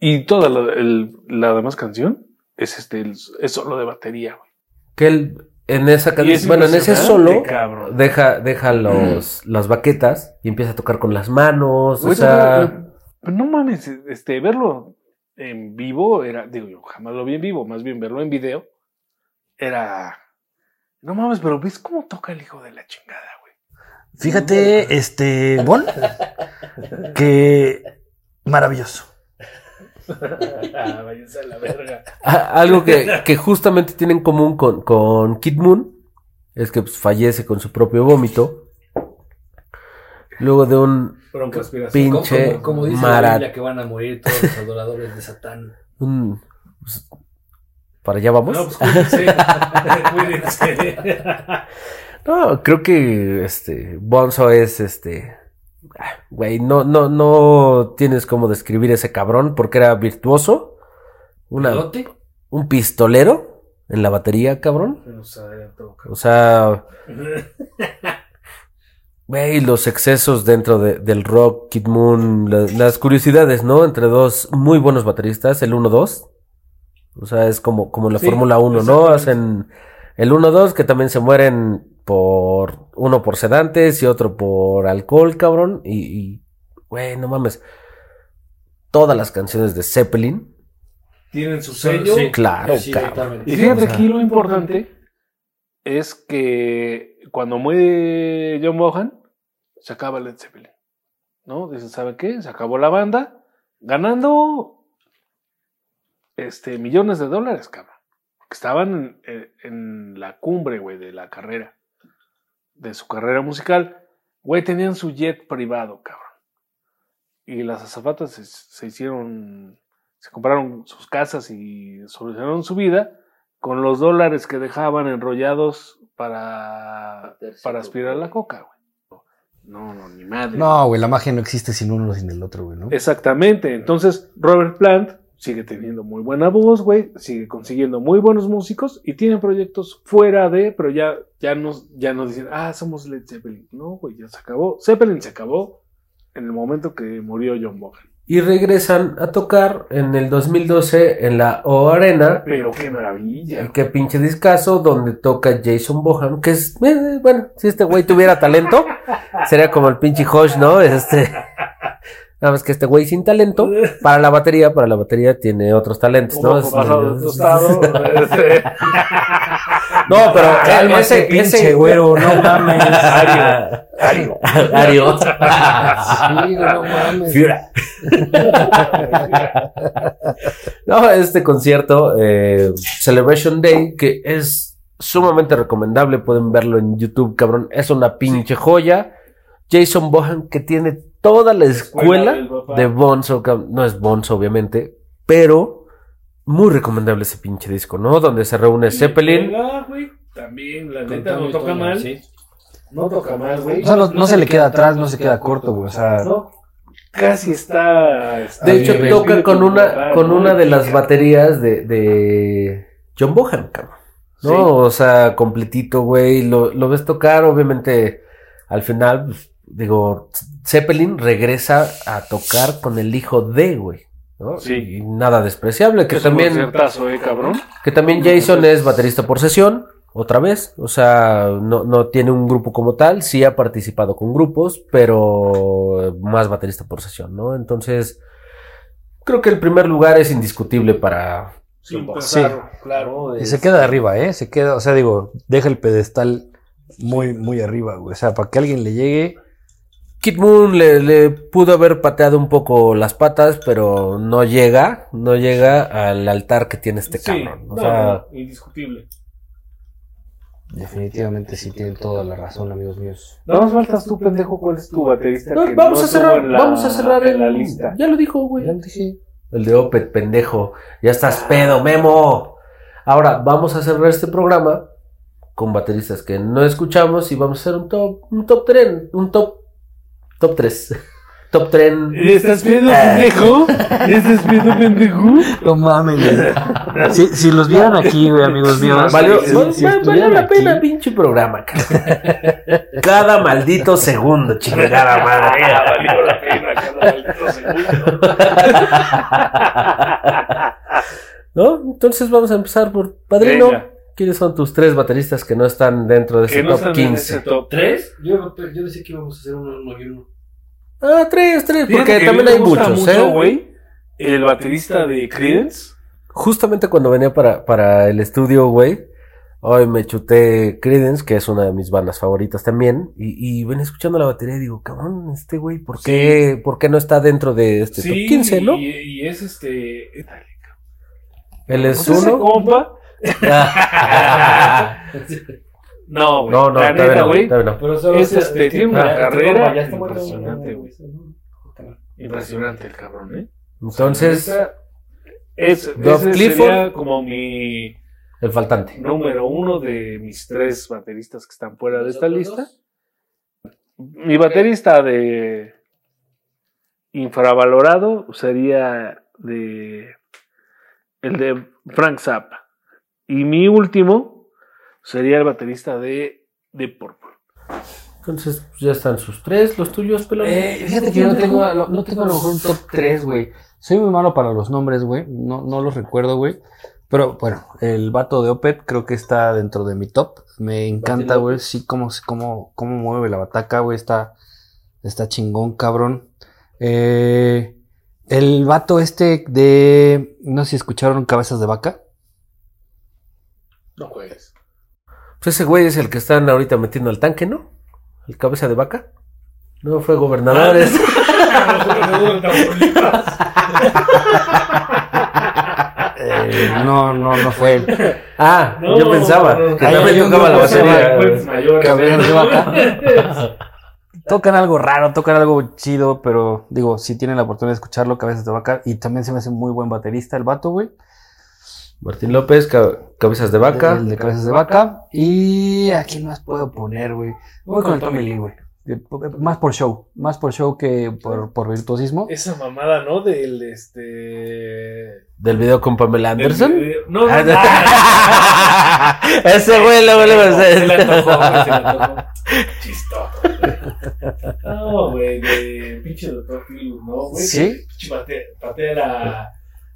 Y toda la, el- la demás canción es este, el- es solo de batería, güey. Que él, en esa canción, es bueno, en ese solo, cabrón. deja, deja los, las baquetas y empieza a tocar con las manos, o sea... pero- pero no mames, este, verlo en vivo era, digo yo, jamás lo vi en vivo, más bien verlo en video era, no mames, pero ves cómo toca el hijo de la chingada, güey. Fíjate, este, Bon, que maravilloso. Ah, váyanse a la verga. A- Algo que, que justamente tiene en común con, con Kid Moon es que pues, fallece con su propio vómito. Luego de un. Pinche como, como dice mara- la Biblia que van a morir todos los adoradores de Satán. un- pues, para allá vamos. No, pues cuídense. cuídense. No, creo que este Bonzo es este ah, güey, no no no tienes cómo describir ese cabrón porque era virtuoso, un pistolero en la batería, cabrón. O sea, güey, los excesos dentro de- del rock, Kid Moon, la- las curiosidades, ¿no? Entre dos muy buenos bateristas, el 1-2. O sea, es como, como en la Sí, Fórmula 1, ¿no? Hacen el 1-2 que también se mueren por uno por sedantes y otro por alcohol, cabrón. Y, y, güey, no mames. Todas las canciones de Zeppelin, Tienen su sello. sí. claro, Sí, cabrón. Y fíjate o sea- aquí lo importante es que cuando muere John Bohan, se acaba Led Zeppelin. ¿No? Dicen, ¿sabe qué? Se acabó la banda, ganando este, millones de dólares, cabrón. Porque estaban en, en la cumbre, güey, de la carrera, de su carrera musical. Güey, tenían su jet privado, cabrón. Y las azafatas se, se hicieron, se compraron sus casas y solucionaron su vida con los dólares que dejaban enrollados para, para aspirar la coca, güey. No, no, ni madre. No, güey, la magia no existe sin uno sin el otro, güey, ¿no? Exactamente. Entonces, Robert Plant sigue teniendo muy buena voz, güey, sigue consiguiendo muy buenos músicos y tiene proyectos fuera de, pero ya, ya nos, ya nos dicen, ah, somos Led Zeppelin. No, güey, ya se acabó. Zeppelin se acabó en el momento que murió John Bohan. Y regresan a tocar en el 2012 en la O Arena. Pero qué maravilla. Qué pinche discazo donde toca Jason Bohan, que es, eh, bueno, si este güey tuviera talento, sería como el pinche Hosh, ¿no? Este, nada más que este güey sin talento, para la batería, para la batería tiene otros talentos, ¿no? Es- tostado. este, no, pero eh, Cálmate, ese, pinche ese, güero, no mames. Ario. Ario. Sí, güey, no mames. Fiora. no, este concierto, eh, Celebration Day, que es sumamente recomendable, pueden verlo en YouTube, cabrón, es una pinche joya. Jason Bohan, que tiene toda la escuela de Bonzo, no es Bonzo, obviamente, pero muy recomendable ese pinche disco, ¿no? Donde se reúne Zeppelin. Pega, güey, También, la neta, no toca mal. sí. No toca mal, güey. O sea, no, no se le queda atrás, no se queda corto, güey. O sea, No, casi está. está De hecho, toca con una, Ah, con una de las baterías de, de John Bohan, cabrón. ¿No? Sí. O sea, completito, güey. Lo, lo ves tocar, obviamente, al final, pues, digo, Zeppelin regresa a tocar con el hijo de, güey. ¿no? Sí. Y nada despreciable, que Es un también, eh, cabrón. que también Jason es baterista por sesión, otra vez. O sea, no, no tiene un grupo como tal, sí ha participado con grupos, pero más baterista por sesión, ¿no? Entonces, creo que el primer lugar es indiscutible para... Sin Sí. pensarlo, claro. y se queda arriba, ¿eh? Se queda, o sea, digo, deja el pedestal muy, muy arriba, güey. O sea, para que alguien le llegue. Kid Moon le, le pudo haber pateado un poco las patas, pero no llega, no llega al altar que tiene este Sí, cabrón. O no, sea, no, indiscutible. Definitivamente sí tienen toda la razón, amigos míos. No nos faltas tú, pendejo, cuál es tu baterista. no, que vamos no a cerrar, la- vamos a cerrar en la el- lista. Ya lo dijo, güey. Ya lo dije. El de Opet, pendejo. Ya estás pedo, Memo. Ahora, vamos a cerrar este programa con bateristas que no escuchamos y vamos a hacer un top, un top 3, un top, top 3. Top 3. ¿Estás viendo, pendejo? ¿Estás viendo, pendejo? No mames, güey. Si, si los vieran aquí, güey, amigos míos. Valió, si- val- si val- valió estuvieran la aquí, pena, pinche programa, cabrón. Cada maldito segundo, chingada madre. Valió la pena cada maldito segundo. ¿No? Entonces vamos a empezar por Padrino. Venga. ¿Quiénes son tus tres bateristas que no están dentro de ese no top están en 15? ese top ¿Tres? Yo, yo decía que íbamos a hacer uno, uno y uno. Ah, tres, tres, porque que también hay muchos, mucho, ¿eh? güey, el baterista de Creedence. Justamente cuando venía para, para el estudio, güey, hoy me chuté Credence, que es una de mis bandas favoritas también, y, y venía escuchando la batería y digo, cabrón, este güey, ¿por qué, ¿por qué no está dentro de este top 15, no? Y, y es este. Él es ¿Pues ese uno. compa? No, güey. No, no, la neta, no, güey. todavía no. Pero solo Es este, tiene una Ah, carrera ya impresionante, güey. Impresionante el cabrón, ¿eh? Entonces, es, Clifford. sería como mi el faltante. número uno de mis tres bateristas que están fuera de esta lista. Mi baterista de infravalorado sería de el de Frank Zappa. Y mi último sería el baterista de The Purple. Entonces, pues, ya están sus tres, los tuyos, pelón. Eh, fíjate que yo no tengo, no, no tengo a lo mejor un top 3, güey. Soy muy malo para los nombres, güey. No, no los recuerdo, güey. Pero bueno, el vato de Opet creo que está dentro de mi top. Me encanta, güey. Sí, cómo, cómo, cómo mueve la bataca, güey. Está, está chingón, cabrón. Eh, el vato este de. No sé si escucharon Cabezas de Vaca. No juegues. Pues ese güey es el que están ahorita metiendo al tanque, ¿no? El cabeza de vaca. No fue gobernador. es- Eh, no, no, no fue él. Ah, No, yo pensaba no, que también tocaba la batería. Mayores. Cabezas de Vaca. Tocan algo raro, tocan algo chido, pero digo, si tienen la oportunidad de escucharlo, Cabezas de Vaca. Y también se me hace muy buen baterista el vato, güey. Martín López, ca- cabezas de vaca. El de Cabezas de Vaca. Y a quién más puedo poner, güey. Voy con el Tommy Lee, güey. Más por show, más por show que por, por virtuosismo. Esa mamada, ¿no? Del este. Del video con Pamela Anderson. no, no, Ah, no. Ese güey le va a Se hacer. güey, se le antojó. Chistoso. No, güey, de pinche doctor Phil, ¿no, güey? Sí. Pinche patea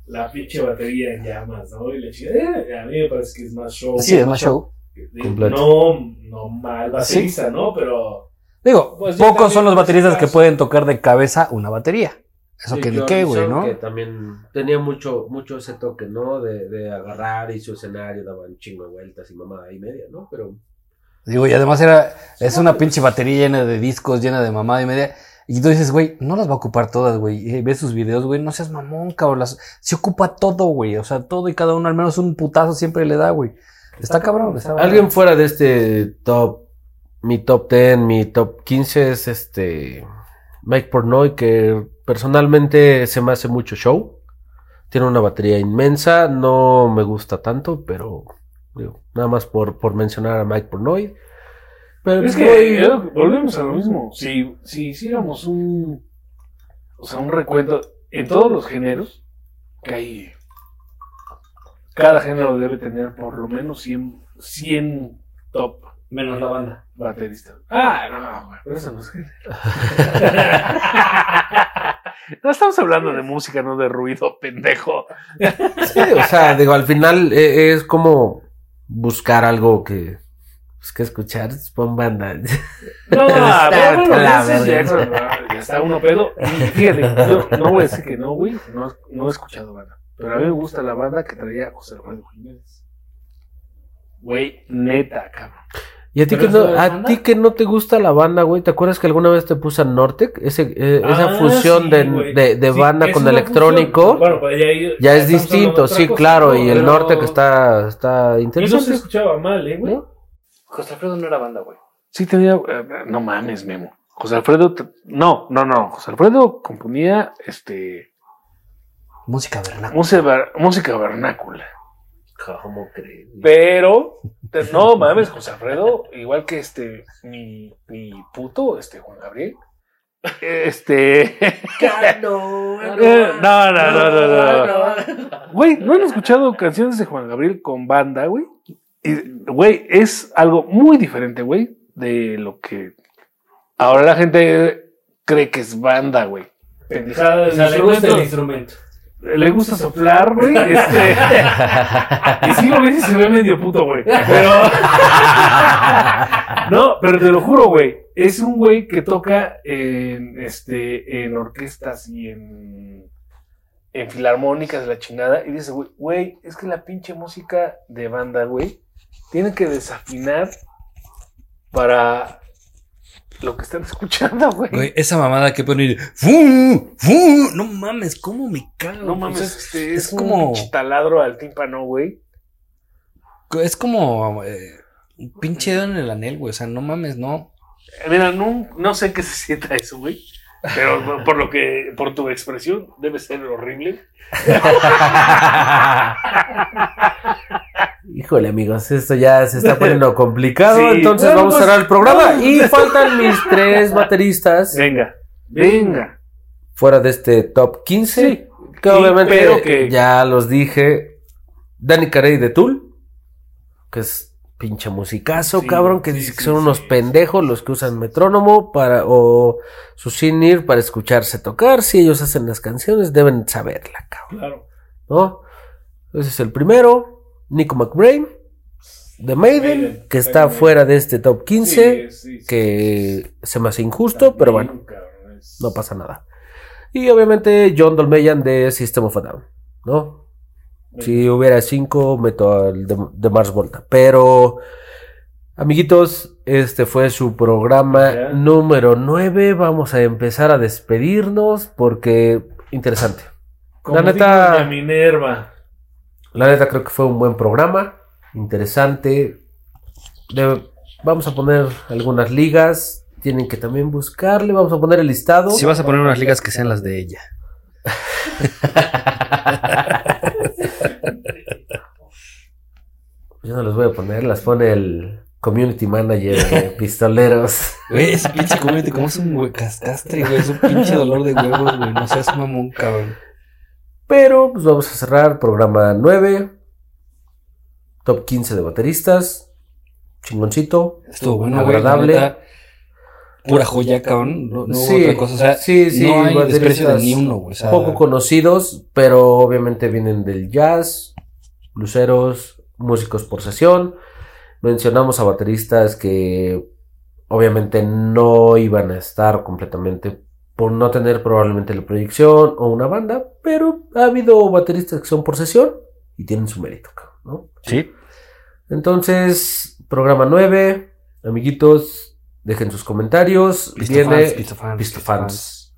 la, pinche batería en llamas, ¿no? Y le chingada. Eh, a mí me parece que es más show. Sí, es más show. Completo. No, no mal baterista, ¿no? Pero. Digo, Pues pocos son los bateristas que pueden tocar de cabeza una batería. Eso Sí, que ni qué, güey, ¿no? Que también tenía mucho, mucho ese toque, ¿no? De, de agarrar y su escenario daba un chingo de vueltas y mamada y media, ¿no? Pero Digo, y además era, es una pinche batería llena de discos, llena de mamada y media. Y tú dices, güey, no las va a ocupar todas, güey. Y ves sus videos, güey, no seas mamón, cabrón. Las, se ocupa todo, güey. O sea, todo y cada uno, al menos un putazo siempre le da, güey. Está cabrón, está alguien fuera de este top, mi top 10, mi top 15 es este Mike Pornoy, que personalmente se me hace mucho show. Tiene una batería inmensa, no me gusta tanto, pero digo, nada más por, por mencionar a Mike Pornoy. Pero Es voy- que eh, volvemos a lo mismo. Si, si hiciéramos un, o sea, un recuento en todos los géneros, que hay, cada género debe tener por lo menos 100, 100 top Menos la banda. bateristas. Ah, no, güey, pero eso no es género. no estamos hablando de música, no de ruido, pendejo. Sí, o sea, digo, al final eh, es como buscar algo que, pues, que escuchar, pon banda. No, Está pero bueno, la ya está uno pedo. Y fíjate, yo no voy a decir que no, güey, no, no he escuchado banda. Pero a mí me gusta la banda que traía José Alfredo Jiménez. Güey, neta, cabrón. Y a ti, ¿Pero que no, a ti que no te gusta la banda, güey, ¿te acuerdas que alguna vez te puse a Nortec? Ese, eh, esa Ah, fusión sí, de, de, de Sí, banda con electrónico. Bueno, pues ya, es distinto, sí, cosa, claro, y el Pero- norte que está, está Y no se interesante. escuchaba mal, ¿eh, güey? ¿no? José Alfredo no era banda, güey. Sí tenía, eh, no mames, Memo. José Alfredo, no, no, no. José Alfredo componía, este, Música vernácula. música, ver- música vernácula. ¿Cómo crees? Pero, te- no mames, José Alfredo, igual que este, mi, mi puto, este, Juan Gabriel. Este. no, Eh, no, no, no, no, no. Güey, ¿no han escuchado canciones de Juan Gabriel con banda, güey? Y, Güey, es algo muy diferente, güey, de lo que ahora la gente cree que es banda, güey. Pendejada O sea, le gusta el instrumento. Le gusta soplar, güey. Este... y sí lo ves y se ve medio puto, güey. Pero. no, pero te lo juro, güey. Es un güey que toca en, este, en orquestas y en, en filarmónicas de la chingada. Y dice, güey, güey, es que la pinche música de banda, güey, tiene que desafinar para lo que están escuchando, güey. Güey, esa mamada que poner. ¡Fu! ¡Fu! No mames, ¿cómo me cago? No mames, este, es es, un como- pinche taladro al tímpano, güey. es, como eh, un pinche dedo en el anel, güey. O sea, no mames, no. Mira, no, no sé qué se sienta eso, güey. Pero por lo que, por tu expresión, debe ser horrible. Híjole, amigos, esto ya se está poniendo complicado. Sí. entonces Bueno, vamos a pues, cerrar el programa. Y faltan mis tres bateristas Venga, venga. fuera de este top 15. Sí. Que obviamente que- ya los dije. Danny Carey de Tool, que es pinche musicazo, Sí, cabrón, que dice que son unos pendejos los que usan metrónomo para o su para escucharse tocar. Si ellos hacen las canciones, deben saberla, cabrón. Claro. ¿no? Ese es el primero. Nico McBrain, de Maiden, Maiden, que está Maiden. fuera de este top 15, Sí, sí, sí. que se me hace injusto, pero bueno, cabrón, es- no pasa nada. Y obviamente John Dolmayan de System of a Down, ¿no? Si hubiera cinco, meto al de, de Mars Volta. Pero, amiguitos, este fue su programa número 9. Vamos a empezar a despedirnos porque interesante. Como la neta- Minerva. La neta creo que fue un buen programa, interesante. De- vamos a poner algunas ligas, tienen que también buscarle, vamos a poner el listado. Si vas a poner unas ligas que sean las de ella. Yo no las voy a poner, las pone el community manager de Pistoleros. Güey, ese pinche community, como es un güey cascastre, güey. Es un pinche dolor de huevos, güey. No seas mamón, cabrón. Pero pues vamos a cerrar programa 9, top 15 de bateristas, chingoncito. Estuvo bueno, Agradable. Pura joya, cabrón. No, no Sí, otra cosa. O sea, sí, sí, no hay desprecio de ni uno, güey. O sea, poco conocidos, pero obviamente vienen del jazz, bluseros, músicos por sesión. Mencionamos a bateristas que obviamente no iban a estar completamente por no tener probablemente la proyección o una banda, pero ha habido bateristas que son por sesión y tienen su mérito, ¿no? Sí. Entonces, programa 9, amiguitos, dejen sus comentarios. Viene Pistofans, pistofans, Pistofans.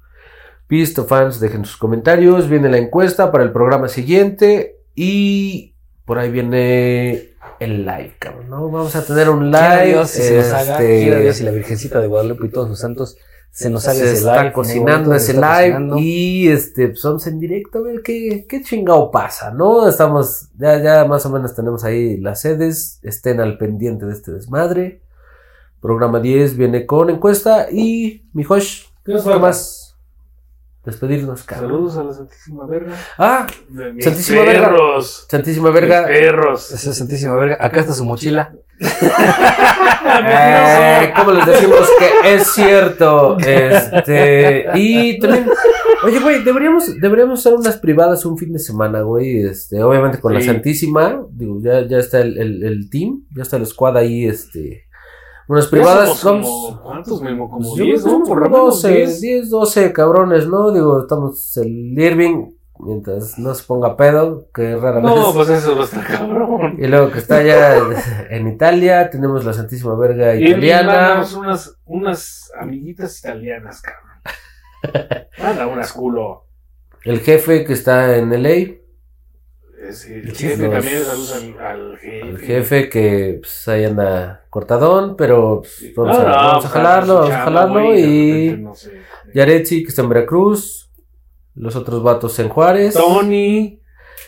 Pistofans, dejen sus comentarios. Viene la encuesta para el programa siguiente. Y por ahí viene el live, cabrón. ¿no? Vamos a tener un live. Dios se nos haga. este, Dios y la Virgencita de Guadalupe y todos sus santos se nos sale se ese está live. cocinando se ese está live cocinando. y este pues vamos en directo a ver qué, qué chingado pasa, ¿no? Estamos, ya, ya más o menos tenemos ahí las sedes, estén al pendiente de este desmadre. Programa 10 viene con encuesta y mi Josh, ¿Qué nos ¿qué falta? más? Despedirnos, cabrón. Saludos a la Santísima Verga. Ah, De mis Santísima Verga. perros. Santísima Verga. Mis perros. Esa santísima verga. Acá está su mochila. Eh, ¿Cómo les decimos que es cierto? Este, y también, oye, güey, deberíamos, deberíamos hacer unas privadas un fin de semana, güey. Este, obviamente con la. Santísima, digo, ya, ya está el, el, el team, ya está el squad ahí, este. Unas privadas, como- ¿Cuántos, Memo? Como Yo 10, creo ¿no? que Por lo como menos 12, 10. 10, 12 cabrones, ¿no? Digo, estamos el Irving, mientras no se ponga pedo, que rara No, pues eso va a estar cabrón. Y luego que está allá en Italia, tenemos la Santísima Verga Y italiana. mandamos unas, unas amiguitas italianas, cabrón. Manda unas culo. El jefe que está en LA, Es el Los- jefe también, saludos al, al jefe. el jefe que pues, ahí anda cortadón, pero pues, vamos, No, a, no, vamos a jalarlo, vamos a jalarlo. Y no sé. Yaretsi que está en Veracruz, los otros vatos en Juárez. Tony.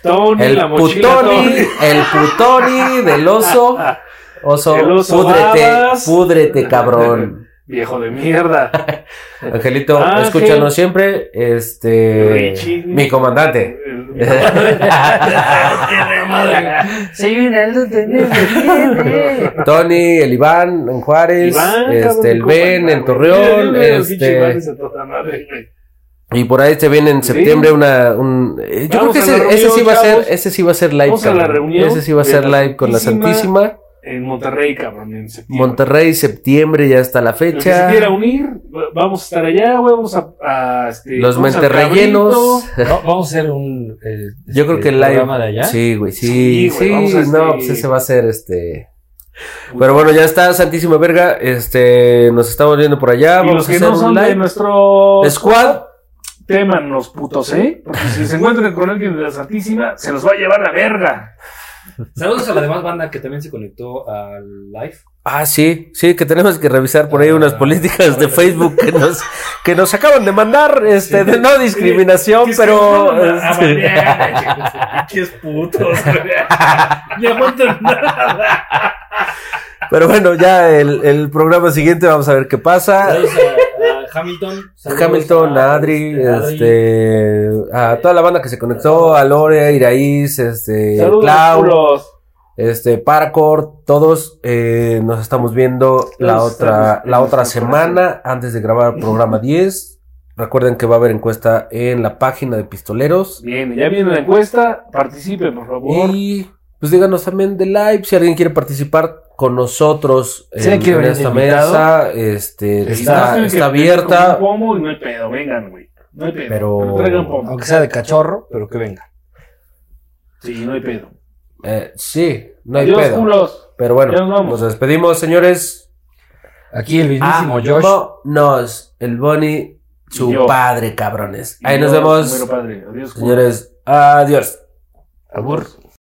Tony, El la mochila putoni, Tony. el putoni del oso. Oso, El oso púdrete, babas. púdrete, cabrón. Viejo de mierda. Angelito, Ángel. escúchanos siempre. Este. Richie. Mi comandante. Se viene el Tony, el Iván en Juárez. Iván, este, cabrón, el Ben en. Torreón. Este. Y por ahí se viene en Sí. septiembre una. Un, eh, yo Vamos creo que ese, sí va a ser, ese sí va a ser live. Vamos a la reunión Ese sí va a ser la live con la Santísima. En Monterrey, cabrón, en septiembre. Monterrey, septiembre, ya está la se fecha. quiera unir, vamos a estar allá, güey, vamos a... a, este, Los. Cabrito. Vamos a hacer un. eh, Yo creo este, que el live. programa de allá. Sí, güey, sí, Sí, sí. güey, vamos a no, este- pues ese va a ser este. Pero bueno, ya está Santísima Verga. Este, nos estamos viendo por allá. Y Vamos los a hacer no un son de live. nuestro Squad. Témanos, putos, ¿eh? Porque si se encuentran con alguien de la Santísima, se los va a llevar la verga. Saludos a la demás banda que también se conectó al live. Ah, sí, sí, que tenemos que revisar por ahí Ah, unas políticas de. Facebook que nos, que nos acaban de mandar, este, de no discriminación, pero. Pinches putos, aguantan nada. pero bueno, ya el, el programa siguiente vamos a ver qué pasa. Saludos a, a Hamilton. Saludos Hamilton, a Adri, este, Adri. este, a toda la banda que se conectó, a Lore, a Iraíz, este, Clau, este, Paracord, todos eh, nos estamos viendo la otra, la otra semana antes de grabar el programa 10. Recuerden que va a haber encuesta en la página de Pistoleros. Bien, ya viene la encuesta. Participen, por favor. Y pues díganos también de live si alguien quiere participar con nosotros alguien en, en esta mesa. Este, está, está venir abierta. pomo y no hay pedo, vengan, güey. No hay pedo. Pero- traigan pomo. Aunque sea de cachorro, pero que venga. Sí, no hay pedo. Eh, sí, no hay Adiós, pedo. culos. Pero bueno, nos vamos. nos despedimos, señores. Aquí el mismísimo Ah, Josh. Vámonos, el Bonnie, su padre, cabrones. Ahí nos Yo, vemos, primero, padre. Adiós, culos. señores. Adiós. Abur.